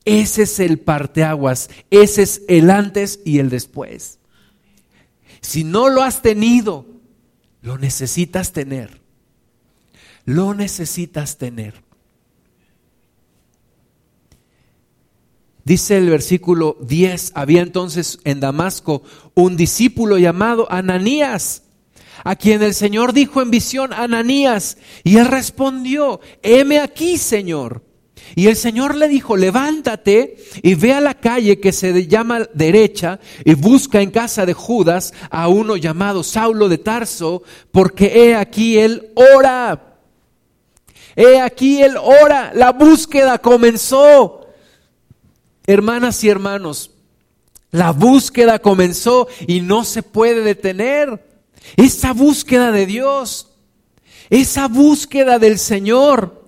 Ese es el parteaguas, ese es el antes y el después. Si no lo has tenido, lo necesitas tener. Lo necesitas tener. Dice el versículo 10, había entonces en Damasco un discípulo llamado Ananías, a quien el Señor dijo en visión, Ananías, y él respondió, heme aquí, Señor. Y el Señor le dijo, levántate y ve a la calle que se llama derecha y busca en casa de Judas a uno llamado Saulo de Tarso, porque he aquí él ora. He aquí él ora. La búsqueda comenzó. Hermanas y hermanos, la búsqueda comenzó y no se puede detener. Esa búsqueda de Dios, esa búsqueda del Señor.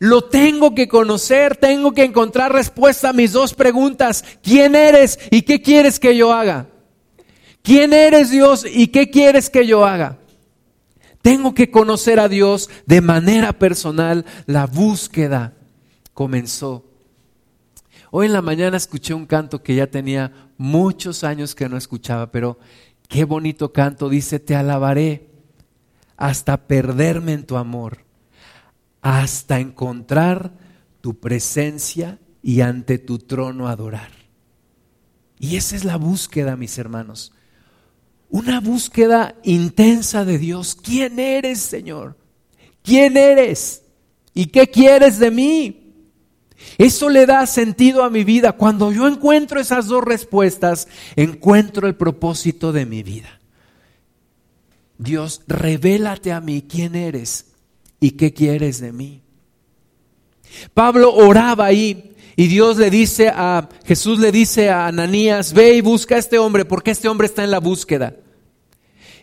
Lo tengo que conocer, tengo que encontrar respuesta a mis dos preguntas. ¿Quién eres y qué quieres que yo haga? ¿Quién eres Dios y qué quieres que yo haga? Tengo que conocer a Dios de manera personal. La búsqueda comenzó. Hoy en la mañana escuché un canto que ya tenía muchos años que no escuchaba, pero qué bonito canto. Dice, te alabaré hasta perderme en tu amor, hasta encontrar tu presencia y ante tu trono adorar. Y esa es la búsqueda, mis hermanos. Una búsqueda intensa de Dios. ¿Quién eres, Señor? ¿Quién eres? ¿Y qué quieres de mí? Eso le da sentido a mi vida. Cuando yo encuentro esas dos respuestas, encuentro el propósito de mi vida. Dios, revélate a mí quién eres y qué quieres de mí. Pablo oraba ahí y Dios le dice a Jesús le dice a Ananías, ve y busca a este hombre porque este hombre está en la búsqueda.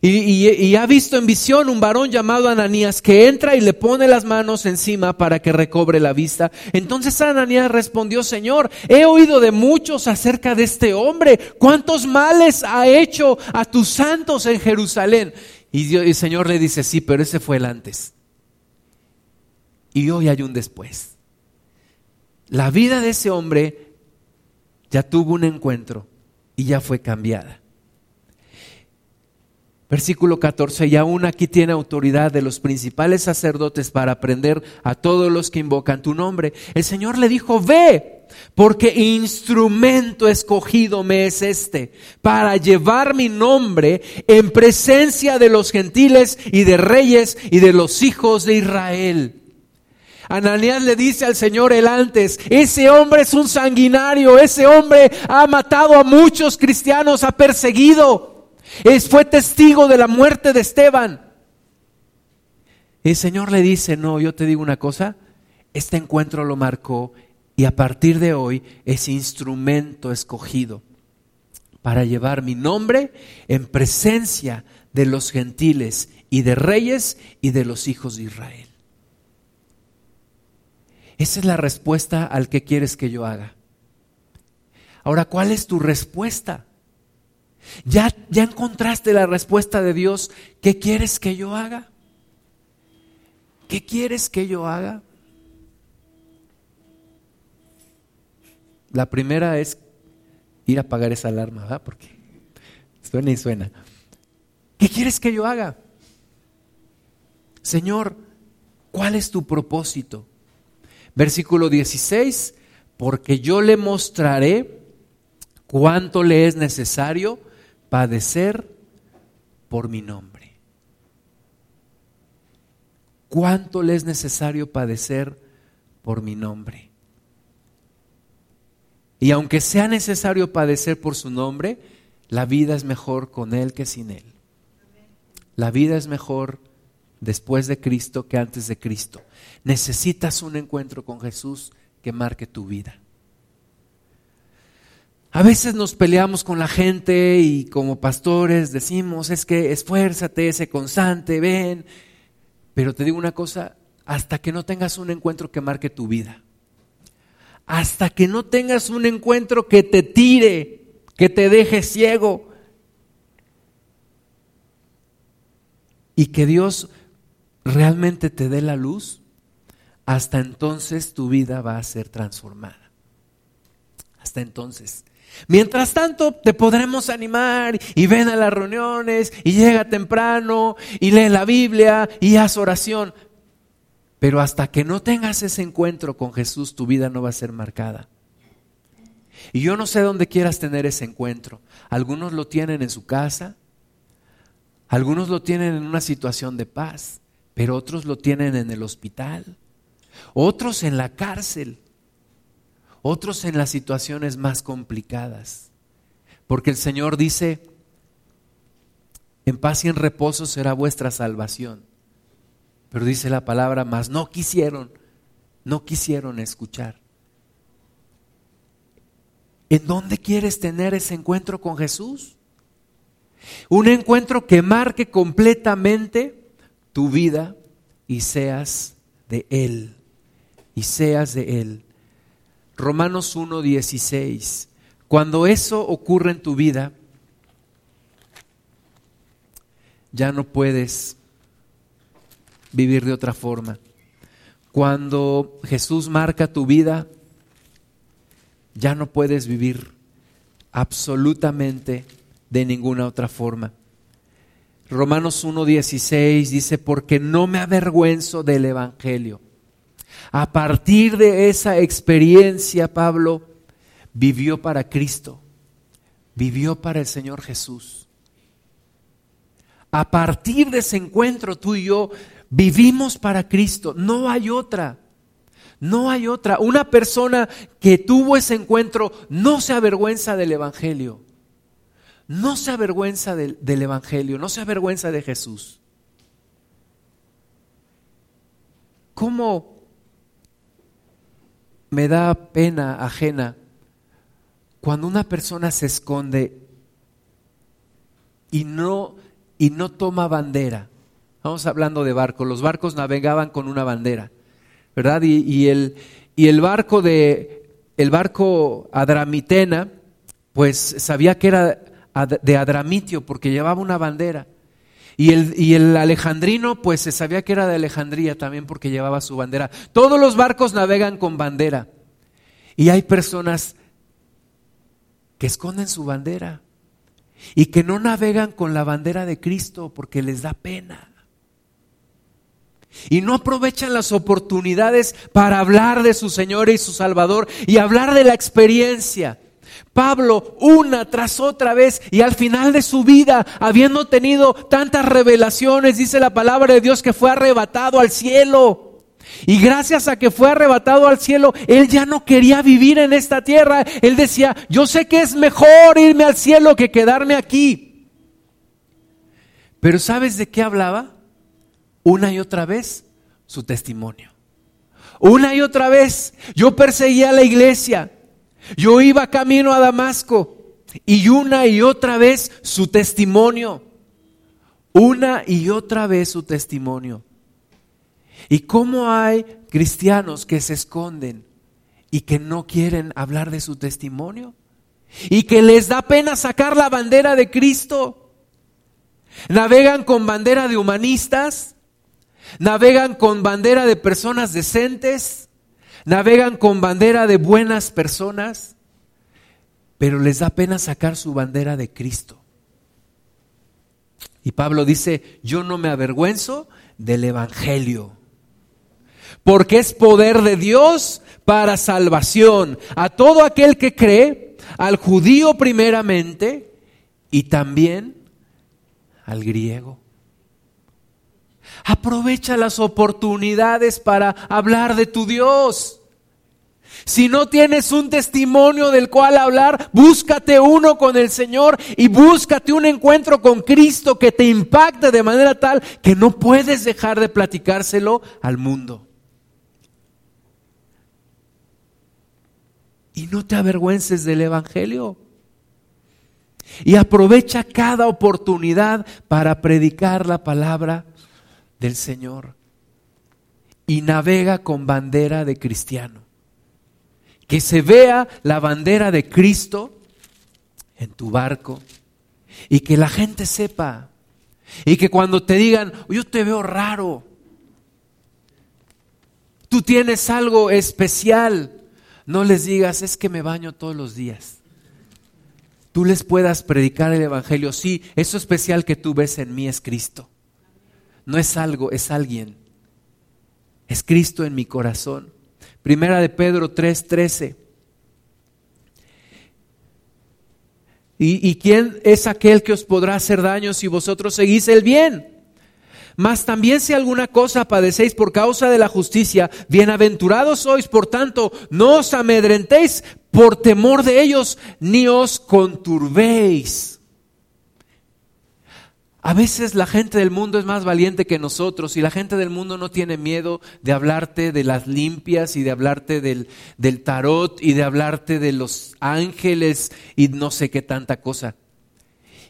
Y, ha visto en visión un varón llamado Ananías que entra y le pone las manos encima para que recobre la vista. Entonces Ananías respondió, Señor, he oído de muchos acerca de este hombre. ¿Cuántos males ha hecho a tus santos en Jerusalén? Y, el Señor le dice, sí, pero ese fue el antes. Y hoy hay un después. La vida de ese hombre ya tuvo un encuentro y ya fue cambiada. Versículo 14, y aún aquí tiene autoridad de los principales sacerdotes para aprender a todos los que invocan tu nombre. El Señor le dijo, ve, porque instrumento escogido me es este, para llevar mi nombre en presencia de los gentiles y de reyes y de los hijos de Israel. Ananías le dice al Señor el antes, ese hombre es un sanguinario, ese hombre ha matado a muchos cristianos, ha perseguido fue testigo de la muerte de Esteban. El Señor le dice, no, yo te digo una cosa, este encuentro lo marcó y a partir de hoy es instrumento escogido para llevar mi nombre en presencia de los gentiles y de reyes y de los hijos de Israel. Esa es la respuesta al que quieres que yo haga. Ahora, ¿cuál es tu respuesta? ¿Ya, ¿Ya encontraste la respuesta de Dios? ¿Qué quieres que yo haga? ¿Qué quieres que yo haga? La primera es ir a apagar esa alarma. Porque suena y suena. ¿Qué quieres que yo haga? Señor, ¿cuál es tu propósito? Versículo 16, porque yo le mostraré cuánto le es necesario padecer por mi nombre. ¿Cuánto le es necesario padecer por mi nombre? Y aunque sea necesario padecer por su nombre, la vida es mejor con Él que sin Él. La vida es mejor después de Cristo que antes de Cristo. Necesitas un encuentro con Jesús que marque tu vida. A veces nos peleamos con la gente y como pastores decimos, es que esfuérzate, sé constante, ven. Pero te digo una cosa, hasta que no tengas un encuentro que marque tu vida, hasta que no tengas un encuentro que te tire, que te deje ciego y que Dios realmente te dé la luz, hasta entonces tu vida va a ser transformada. Hasta entonces. Mientras tanto, te podremos animar y ven a las reuniones y llega temprano y lee la Biblia y haz oración. Pero hasta que no tengas ese encuentro con Jesús, tu vida no va a ser marcada. Y yo no sé dónde quieras tener ese encuentro. Algunos lo tienen en su casa, algunos lo tienen en una situación de paz, pero otros lo tienen en el hospital, otros en la cárcel otros en las situaciones más complicadas. Porque el Señor dice, en paz y en reposo será vuestra salvación. Pero dice la palabra, más no quisieron, no quisieron escuchar. ¿En dónde quieres tener ese encuentro con Jesús? Un encuentro que marque completamente tu vida y seas de Él. Y seas de Él. Romanos 1.16. Cuando eso ocurre en tu vida, ya no puedes vivir de otra forma. Cuando Jesús marca tu vida, ya no puedes vivir absolutamente de ninguna otra forma. Romanos 1.16 dice, porque no me avergüenzo del Evangelio a partir de esa experiencia, Pablo vivió para Cristo, vivió para el Señor Jesús. A partir de ese encuentro, tú y yo vivimos para Cristo. No hay otra. No hay otra. Una persona que tuvo ese encuentro no se avergüenza del Evangelio. No se avergüenza del, del Evangelio, no se avergüenza de Jesús. ¿Cómo me da pena ajena cuando una persona se esconde y no y no toma bandera. Vamos hablando de barcos. Los barcos navegaban con una bandera, ¿verdad? Y, el, y el barco de el barco Adramitena, pues sabía que era de Adramitio porque llevaba una bandera. Y el, y el alejandrino, pues se sabía que era de Alejandría también porque llevaba su bandera. Todos los barcos navegan con bandera. Y hay personas que esconden su bandera y que no navegan con la bandera de Cristo porque les da pena. Y no aprovechan las oportunidades para hablar de su Señor y su Salvador y hablar de la experiencia. Pablo, una tras otra vez, y al final de su vida, habiendo tenido tantas revelaciones, dice la palabra de Dios que fue arrebatado al cielo. Y gracias a que fue arrebatado al cielo, él ya no quería vivir en esta tierra. Él decía, yo sé que es mejor irme al cielo que quedarme aquí. Pero ¿sabes de qué hablaba? Una y otra vez su testimonio. Una y otra vez yo perseguía a la iglesia. Yo iba camino a Damasco y una y otra vez su testimonio. Una y otra vez su testimonio. ¿Y cómo hay cristianos que se esconden y que no quieren hablar de su testimonio? Y que les da pena sacar la bandera de Cristo. Navegan con bandera de humanistas, navegan con bandera de personas decentes, navegan con bandera de buenas personas, pero les da pena sacar su bandera de Cristo. Y Pablo dice, yo no me avergüenzo del Evangelio porque es poder de Dios para salvación a todo aquel que cree, al judío primeramente y también al griego. Aprovecha las oportunidades para hablar de tu Dios. Si no tienes un testimonio del cual hablar, búscate uno con el Señor y búscate un encuentro con Cristo que te impacte de manera tal que no puedes dejar de platicárselo al mundo. Y no te avergüences del Evangelio. Y aprovecha cada oportunidad para predicar la palabra del Señor. Y navega con bandera de cristiano. Que se vea la bandera de Cristo en tu barco. Y que la gente sepa. Y que cuando te digan, yo te veo raro. Tú tienes algo especial no les digas, es que me baño todos los días. Tú les puedas predicar el Evangelio. Sí, eso especial que tú ves en mí es Cristo. No es algo, es alguien. Es Cristo en mi corazón. Primera de Pedro 3:13. ¿Y, ¿Y quién es aquel que os podrá hacer daño si vosotros seguís el bien? Mas también si alguna cosa padecéis por causa de la justicia, bienaventurados sois, por tanto, no os amedrentéis por temor de ellos, ni os conturbéis. A veces la gente del mundo es más valiente que nosotros y la gente del mundo no tiene miedo de hablarte de las limpias y de hablarte del, del tarot y de hablarte de los ángeles y no sé qué tanta cosa.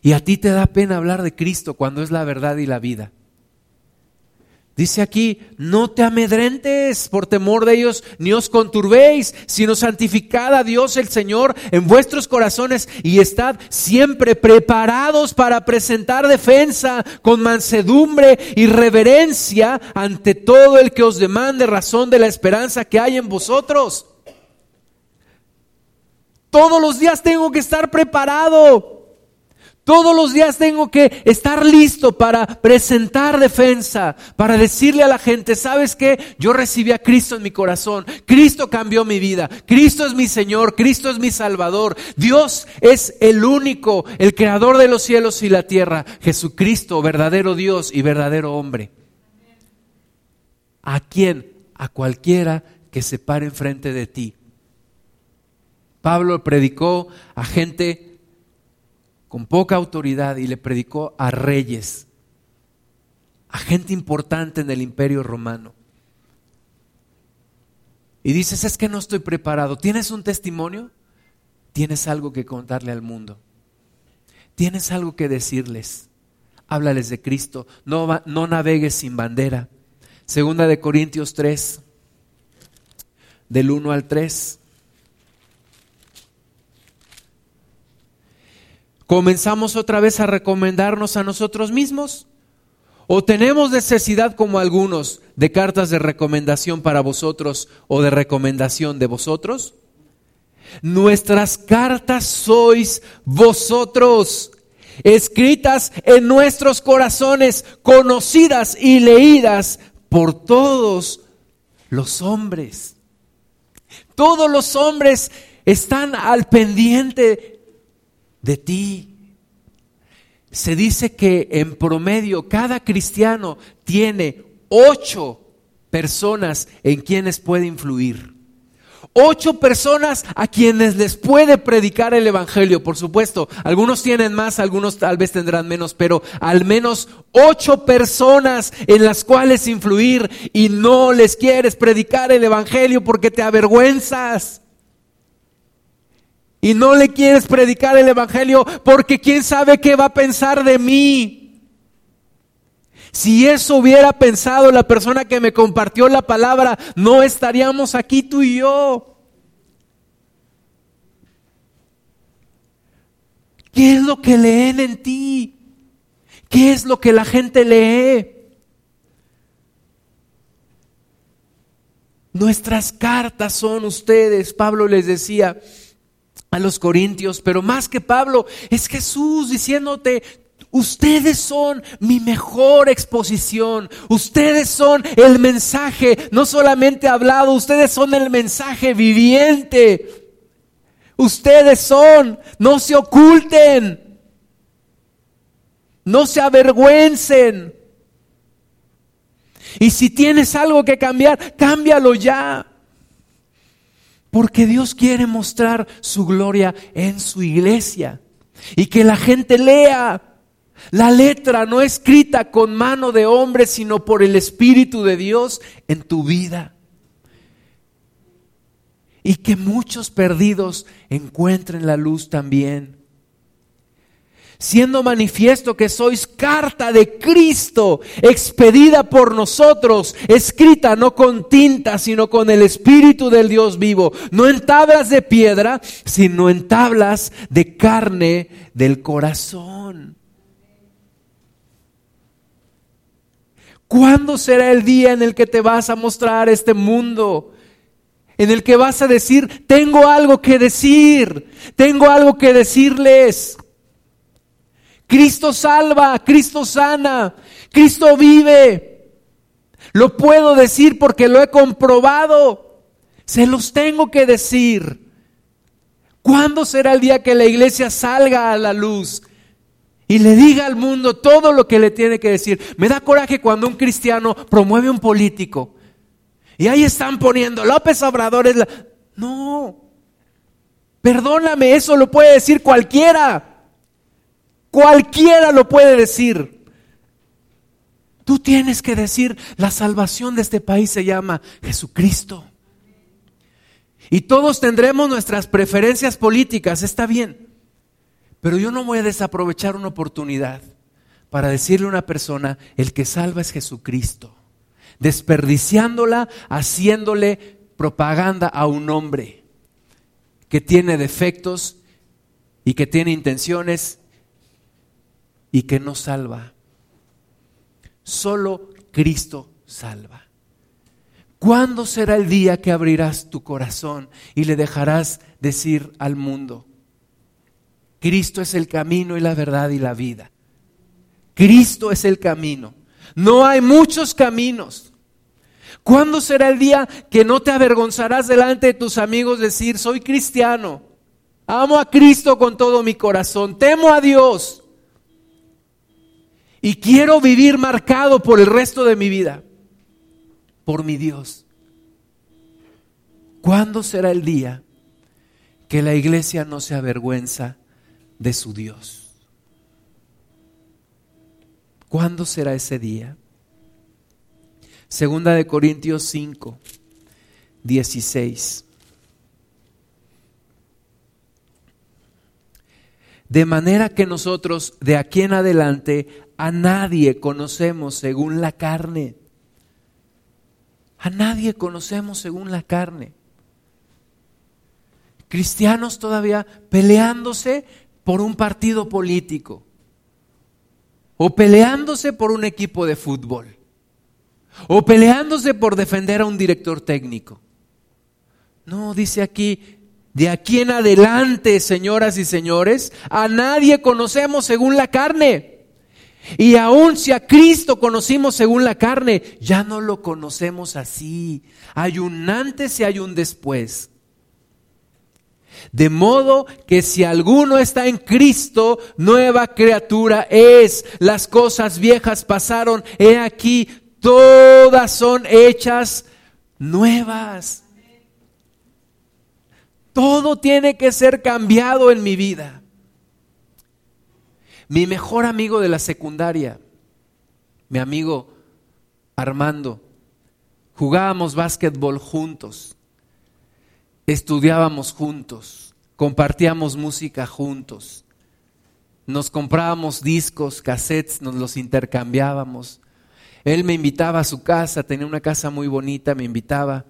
Y a ti te da pena hablar de Cristo cuando es la verdad y la vida. Dice aquí, no te amedrentes por temor de ellos, ni os conturbéis, sino santificad a Dios el Señor en vuestros corazones y estad siempre preparados para presentar defensa con mansedumbre y reverencia ante todo el que os demande razón de la esperanza que hay en vosotros. Todos los días tengo que estar preparado. Todos los días tengo que estar listo para presentar defensa, para decirle a la gente, ¿sabes qué? Yo recibí a Cristo en mi corazón, Cristo cambió mi vida, Cristo es mi Señor, Cristo es mi Salvador, Dios es el único, el creador de los cielos y la tierra, Jesucristo, verdadero Dios y verdadero hombre. ¿A quién? A cualquiera que se pare enfrente de ti. Pablo predicó a gente con poca autoridad y le predicó a reyes, a gente importante en el imperio romano. Y dices, es que no estoy preparado. ¿Tienes un testimonio? Tienes algo que contarle al mundo. Tienes algo que decirles. háblales de Cristo, no, no navegues sin bandera. Segunda de Corintios 3, del 1 al 3. ¿Comenzamos otra vez a recomendarnos a nosotros mismos? ¿O tenemos necesidad como algunos de cartas de recomendación para vosotros o de recomendación de vosotros? Nuestras cartas sois vosotros, escritas en nuestros corazones, conocidas y leídas por todos los hombres. Todos los hombres están al pendiente de ti. Se dice que en promedio cada cristiano tiene ocho personas en quienes puede influir. Ocho personas a quienes les puede predicar el Evangelio, por supuesto. Algunos tienen más, algunos tal vez tendrán menos, pero al menos ocho personas en las cuales influir y no les quieres predicar el Evangelio porque te avergüenzas. Y no le quieres predicar el Evangelio porque quién sabe qué va a pensar de mí. Si eso hubiera pensado la persona que me compartió la palabra, no estaríamos aquí tú y yo. ¿Qué es lo que leen en ti? ¿Qué es lo que la gente lee? Nuestras cartas son ustedes, Pablo les decía a los corintios, pero más que Pablo, es Jesús diciéndote, Ustedes son mi mejor exposición. Ustedes son el mensaje, no solamente hablado, ustedes son el mensaje viviente. Ustedes son, no se oculten. No se avergüencen. Y si tienes algo que cambiar, cámbialo ya. Porque Dios quiere mostrar su gloria en su iglesia. Y que la gente lea la letra no escrita con mano de hombre, sino por el Espíritu de Dios en tu vida. Y que muchos perdidos encuentren la luz también. Siendo manifiesto que sois carta de Cristo, expedida por nosotros, escrita no con tinta, sino con el Espíritu del Dios vivo, no en tablas de piedra, sino en tablas de carne del corazón. ¿Cuándo será el día en el que te vas a mostrar este mundo? En el que vas a decir, tengo algo que decir, tengo algo que decirles. Cristo salva, Cristo sana, Cristo vive. Lo puedo decir porque lo he comprobado. Se los tengo que decir. ¿Cuándo será el día que la iglesia salga a la luz? y le diga al mundo todo lo que le tiene que decir. Me da coraje cuando un cristiano promueve un político y ahí están poniendo López Obrador la... No, perdóname, eso lo puede decir cualquiera. Cualquiera lo puede decir. Tú tienes que decir, la salvación de este país se llama Jesucristo. Y todos tendremos nuestras preferencias políticas, está bien. Pero yo no voy a desaprovechar una oportunidad para decirle a una persona, el que salva es Jesucristo, desperdiciándola, haciéndole propaganda a un hombre que tiene defectos y que tiene intenciones y que no salva. Solo Cristo salva. ¿Cuándo será el día que abrirás tu corazón y le dejarás decir al mundo, Cristo es el camino y la verdad y la vida. Cristo es el camino. No hay muchos caminos. ¿Cuándo será el día que no te avergonzarás delante de tus amigos decir, soy cristiano, amo a Cristo con todo mi corazón, temo a Dios y quiero vivir marcado por el resto de mi vida, por mi Dios? ¿Cuándo será el día que la iglesia no se avergüenza de su Dios. ¿Cuándo será ese día? Segunda de Corintios 5, 16. De manera que nosotros de aquí en adelante a nadie conocemos según la carne. A nadie conocemos según la carne. Cristianos todavía peleándose por un partido político o peleándose por un equipo de fútbol o peleándose por defender a un director técnico. No, dice aquí, de aquí en adelante, señoras y señores, a nadie conocemos según la carne. Y aun si a Cristo conocimos según la carne, ya no lo conocemos así. Hay un antes y hay un después. De modo que si alguno está en Cristo, nueva criatura es. Las cosas viejas pasaron, he aquí, todas son hechas nuevas. Todo tiene que ser cambiado en mi vida. Mi mejor amigo de la secundaria, mi amigo Armando, jugábamos básquetbol juntos, estudiábamos juntos, compartíamos música juntos, nos comprábamos discos, cassettes, nos los intercambiábamos. Él me invitaba a su casa, tenía una casa muy bonita, me invitaba.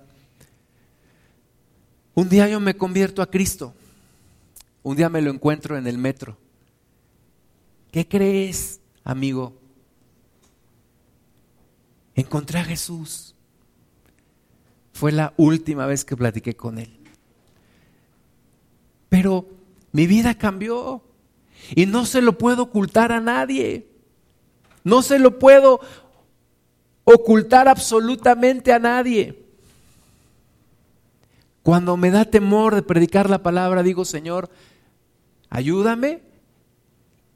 Un día yo me convierto a Cristo. Un día me lo encuentro en el metro. ¿Qué crees, amigo? Encontré a Jesús. Fue la última vez que platiqué con él. Pero mi vida cambió y no se lo puedo ocultar a nadie. No se lo puedo ocultar absolutamente a nadie. Cuando me da temor de predicar la palabra, digo, Señor, ayúdame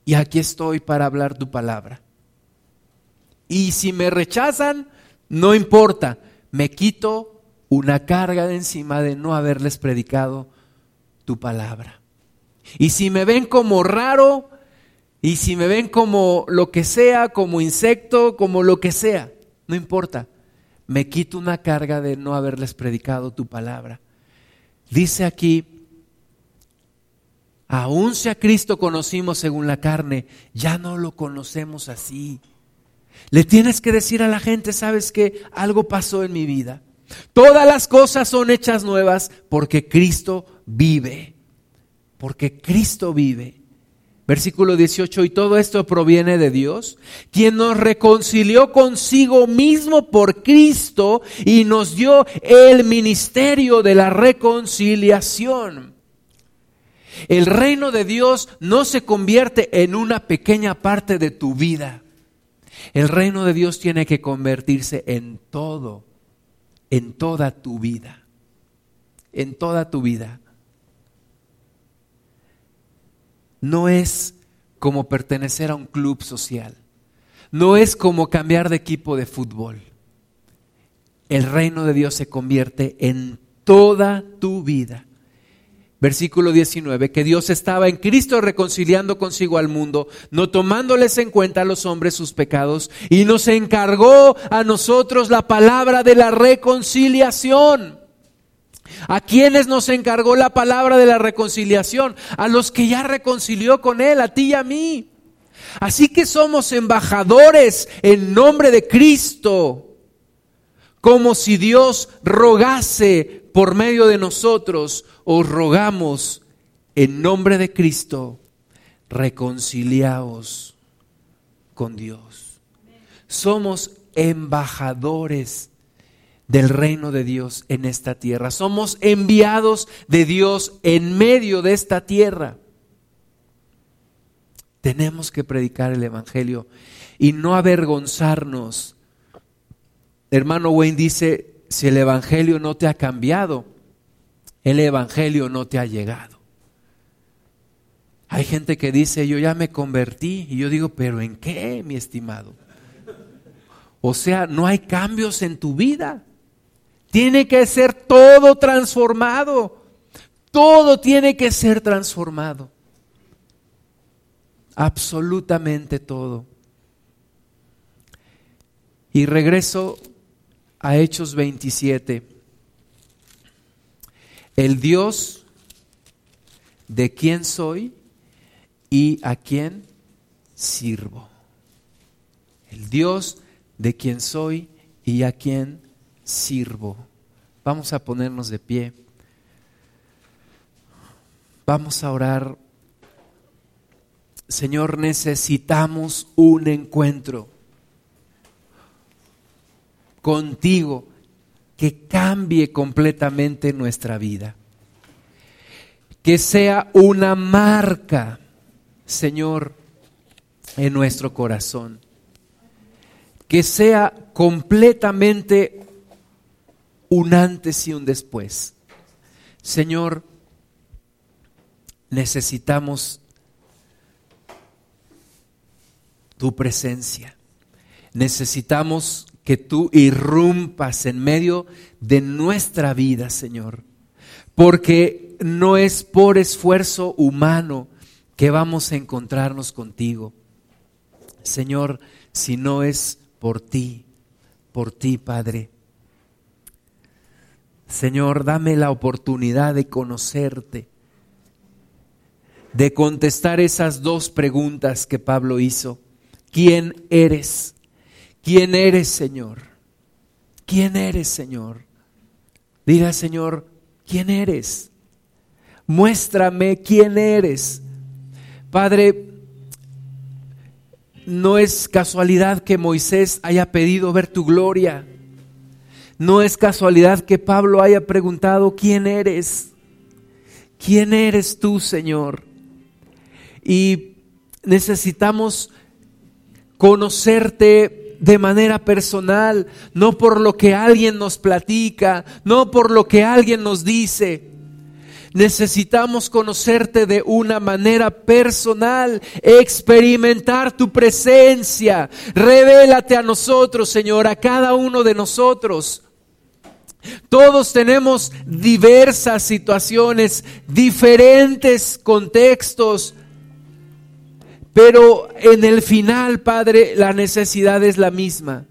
y aquí estoy para hablar tu palabra. Y si me rechazan, no importa, me quito una carga de encima de no haberles predicado tu palabra. Y si me ven como raro, y si me ven como lo que sea, como insecto, como lo que sea, no importa, me quito una carga de no haberles predicado tu palabra. Dice aquí, aún si a Cristo conocimos según la carne, ya no lo conocemos así. Le tienes que decir a la gente, sabes que algo pasó en mi vida. Todas las cosas son hechas nuevas porque Cristo vive. Porque Cristo vive. Versículo 18, y todo esto proviene de Dios, quien nos reconcilió consigo mismo por Cristo y nos dio el ministerio de la reconciliación. El reino de Dios no se convierte en una pequeña parte de tu vida. El reino de Dios tiene que convertirse en todo, en toda tu vida, en toda tu vida. no es como pertenecer a un club social, no es como cambiar de equipo de fútbol. El reino de Dios se convierte en toda tu vida. Versículo 19, que Dios estaba en Cristo reconciliando consigo al mundo, no tomándoles en cuenta a los hombres sus pecados, y nos encargó a nosotros la palabra de la reconciliación. ¿A quienes nos encargó la palabra de la reconciliación? A los que ya reconcilió con Él, a ti y a mí. Así que somos embajadores en nombre de Cristo, como si Dios rogase por medio de nosotros, os rogamos en nombre de Cristo, reconciliaos con Dios. Somos embajadores del reino de Dios en esta tierra. Somos enviados de Dios en medio de esta tierra. Tenemos que predicar el Evangelio y no avergonzarnos. Hermano Wayne dice, si el Evangelio no te ha cambiado, el Evangelio no te ha llegado. Hay gente que dice, yo ya me convertí, y yo digo, pero ¿en qué, mi estimado? O sea, no hay cambios en tu vida. Tiene que ser todo transformado. Todo tiene que ser transformado. Absolutamente todo. Y regreso a Hechos 27. El Dios de quién soy y a quién sirvo. el Dios de quien soy y a quien sirvo. Vamos a ponernos de pie. Vamos a orar. Señor, necesitamos un encuentro contigo que cambie completamente nuestra vida. Que sea una marca, Señor, en nuestro corazón. Que sea completamente un antes y un después. Señor, necesitamos tu presencia. Necesitamos que tú irrumpas en medio de nuestra vida, Señor. Porque no es por esfuerzo humano que vamos a encontrarnos contigo. Señor, si no es por ti, por ti, Padre. Señor, dame la oportunidad de conocerte, de contestar esas dos preguntas que Pablo hizo. ¿Quién eres? ¿Quién eres, Señor? ¿Quién eres, Señor? Diga, Señor, ¿quién eres? Muéstrame quién eres. Padre, no es casualidad que Moisés haya pedido ver tu gloria. No es casualidad que Pablo haya preguntado, ¿quién eres? ¿Quién eres tú, Señor? Y necesitamos conocerte de manera personal, no por lo que alguien nos platica, no por lo que alguien nos dice. Necesitamos conocerte de una manera personal, experimentar tu presencia. Revélate a nosotros, Señor, a cada uno de nosotros. Todos tenemos diversas situaciones, diferentes contextos, pero en el final, Padre, la necesidad es la misma.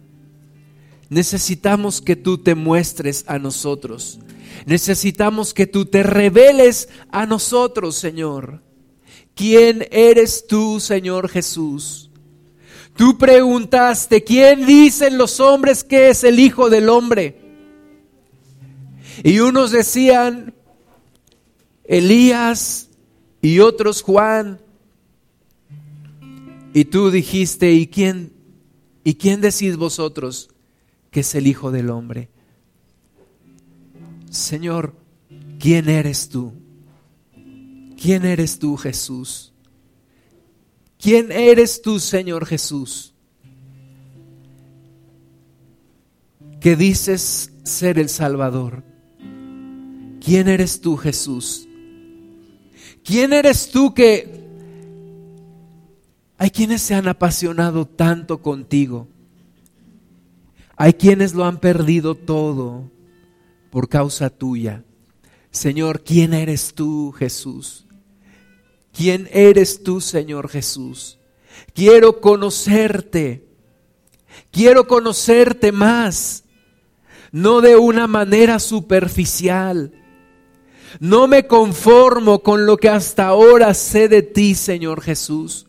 Necesitamos que tú te muestres a nosotros. Necesitamos que tú te reveles a nosotros, Señor. ¿Quién eres tú, Señor Jesús? Tú preguntaste, ¿quién dicen los hombres que es el Hijo del Hombre? Y unos decían Elías y otros Juan. Y tú dijiste, ¿y quién, ¿y quién decís vosotros que es el Hijo del Hombre? Señor, ¿quién eres tú? ¿Quién eres tú, Jesús? ¿Quién eres tú, Señor Jesús? Que dices ser el Salvador. ¿Quién eres tú, Jesús? ¿Quién eres tú que hay quienes se han apasionado tanto contigo? Hay quienes lo han perdido todo por causa tuya. Señor, ¿quién eres tú, Jesús? ¿Quién eres tú, Señor Jesús? Quiero conocerte. Quiero conocerte más. No de una manera superficial no me conformo con lo que hasta ahora sé de ti, Señor Jesús.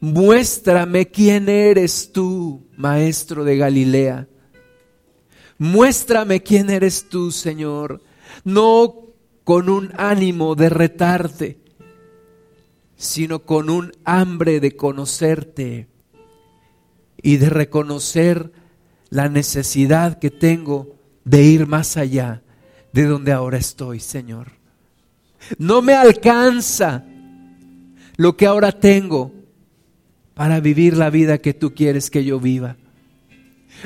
Muéstrame quién eres tú, Maestro de Galilea. Muéstrame quién eres tú, Señor. No con un ánimo de retarte, sino con un hambre de conocerte y de reconocer la necesidad que tengo de ir más allá de donde ahora estoy, Señor. No me alcanza lo que ahora tengo para vivir la vida que tú quieres que yo viva.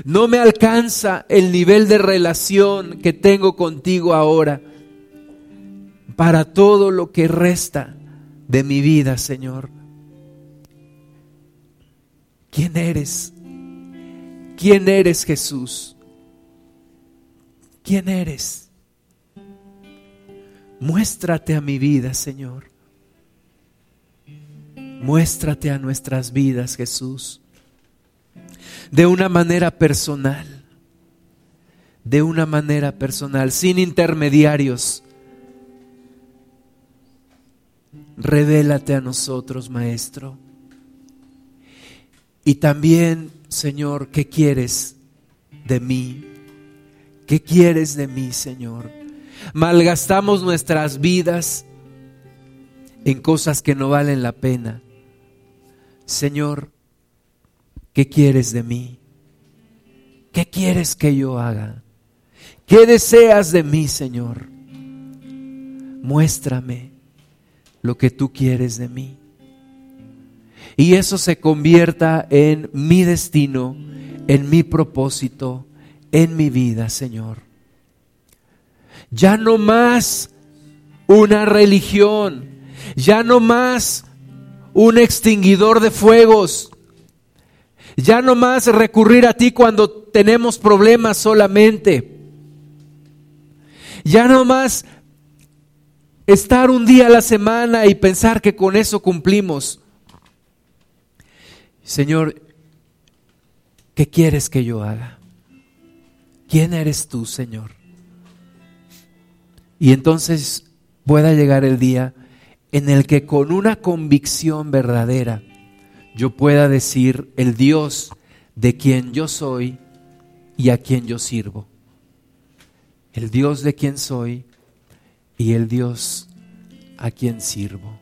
No me alcanza el nivel de relación que tengo contigo ahora para todo lo que resta de mi vida, Señor. ¿Quién eres? ¿Quién eres Jesús? ¿Quién eres? Muéstrate a mi vida, Señor. Muéstrate a nuestras vidas, Jesús. De una manera personal. De una manera personal, sin intermediarios. Revélate a nosotros, Maestro. Y también, Señor, ¿qué quieres de mí? ¿Qué quieres de mí, Señor? Malgastamos nuestras vidas en cosas que no valen la pena. Señor, ¿qué quieres de mí? ¿Qué quieres que yo haga? ¿Qué deseas de mí, Señor? Muéstrame lo que tú quieres de mí. Y eso se convierta en mi destino, en mi propósito, en mi vida, Señor. Ya no más una religión, ya no más un extinguidor de fuegos, ya no más recurrir a ti cuando tenemos problemas solamente. Ya no más estar un día a la semana y pensar que con eso cumplimos. Señor, ¿qué quieres que yo haga? ¿Quién eres tú, Señor? Y entonces pueda llegar el día en el que con una convicción verdadera yo pueda decir el Dios de quien yo soy y a quien yo sirvo. El Dios de quien soy y el Dios a quien sirvo.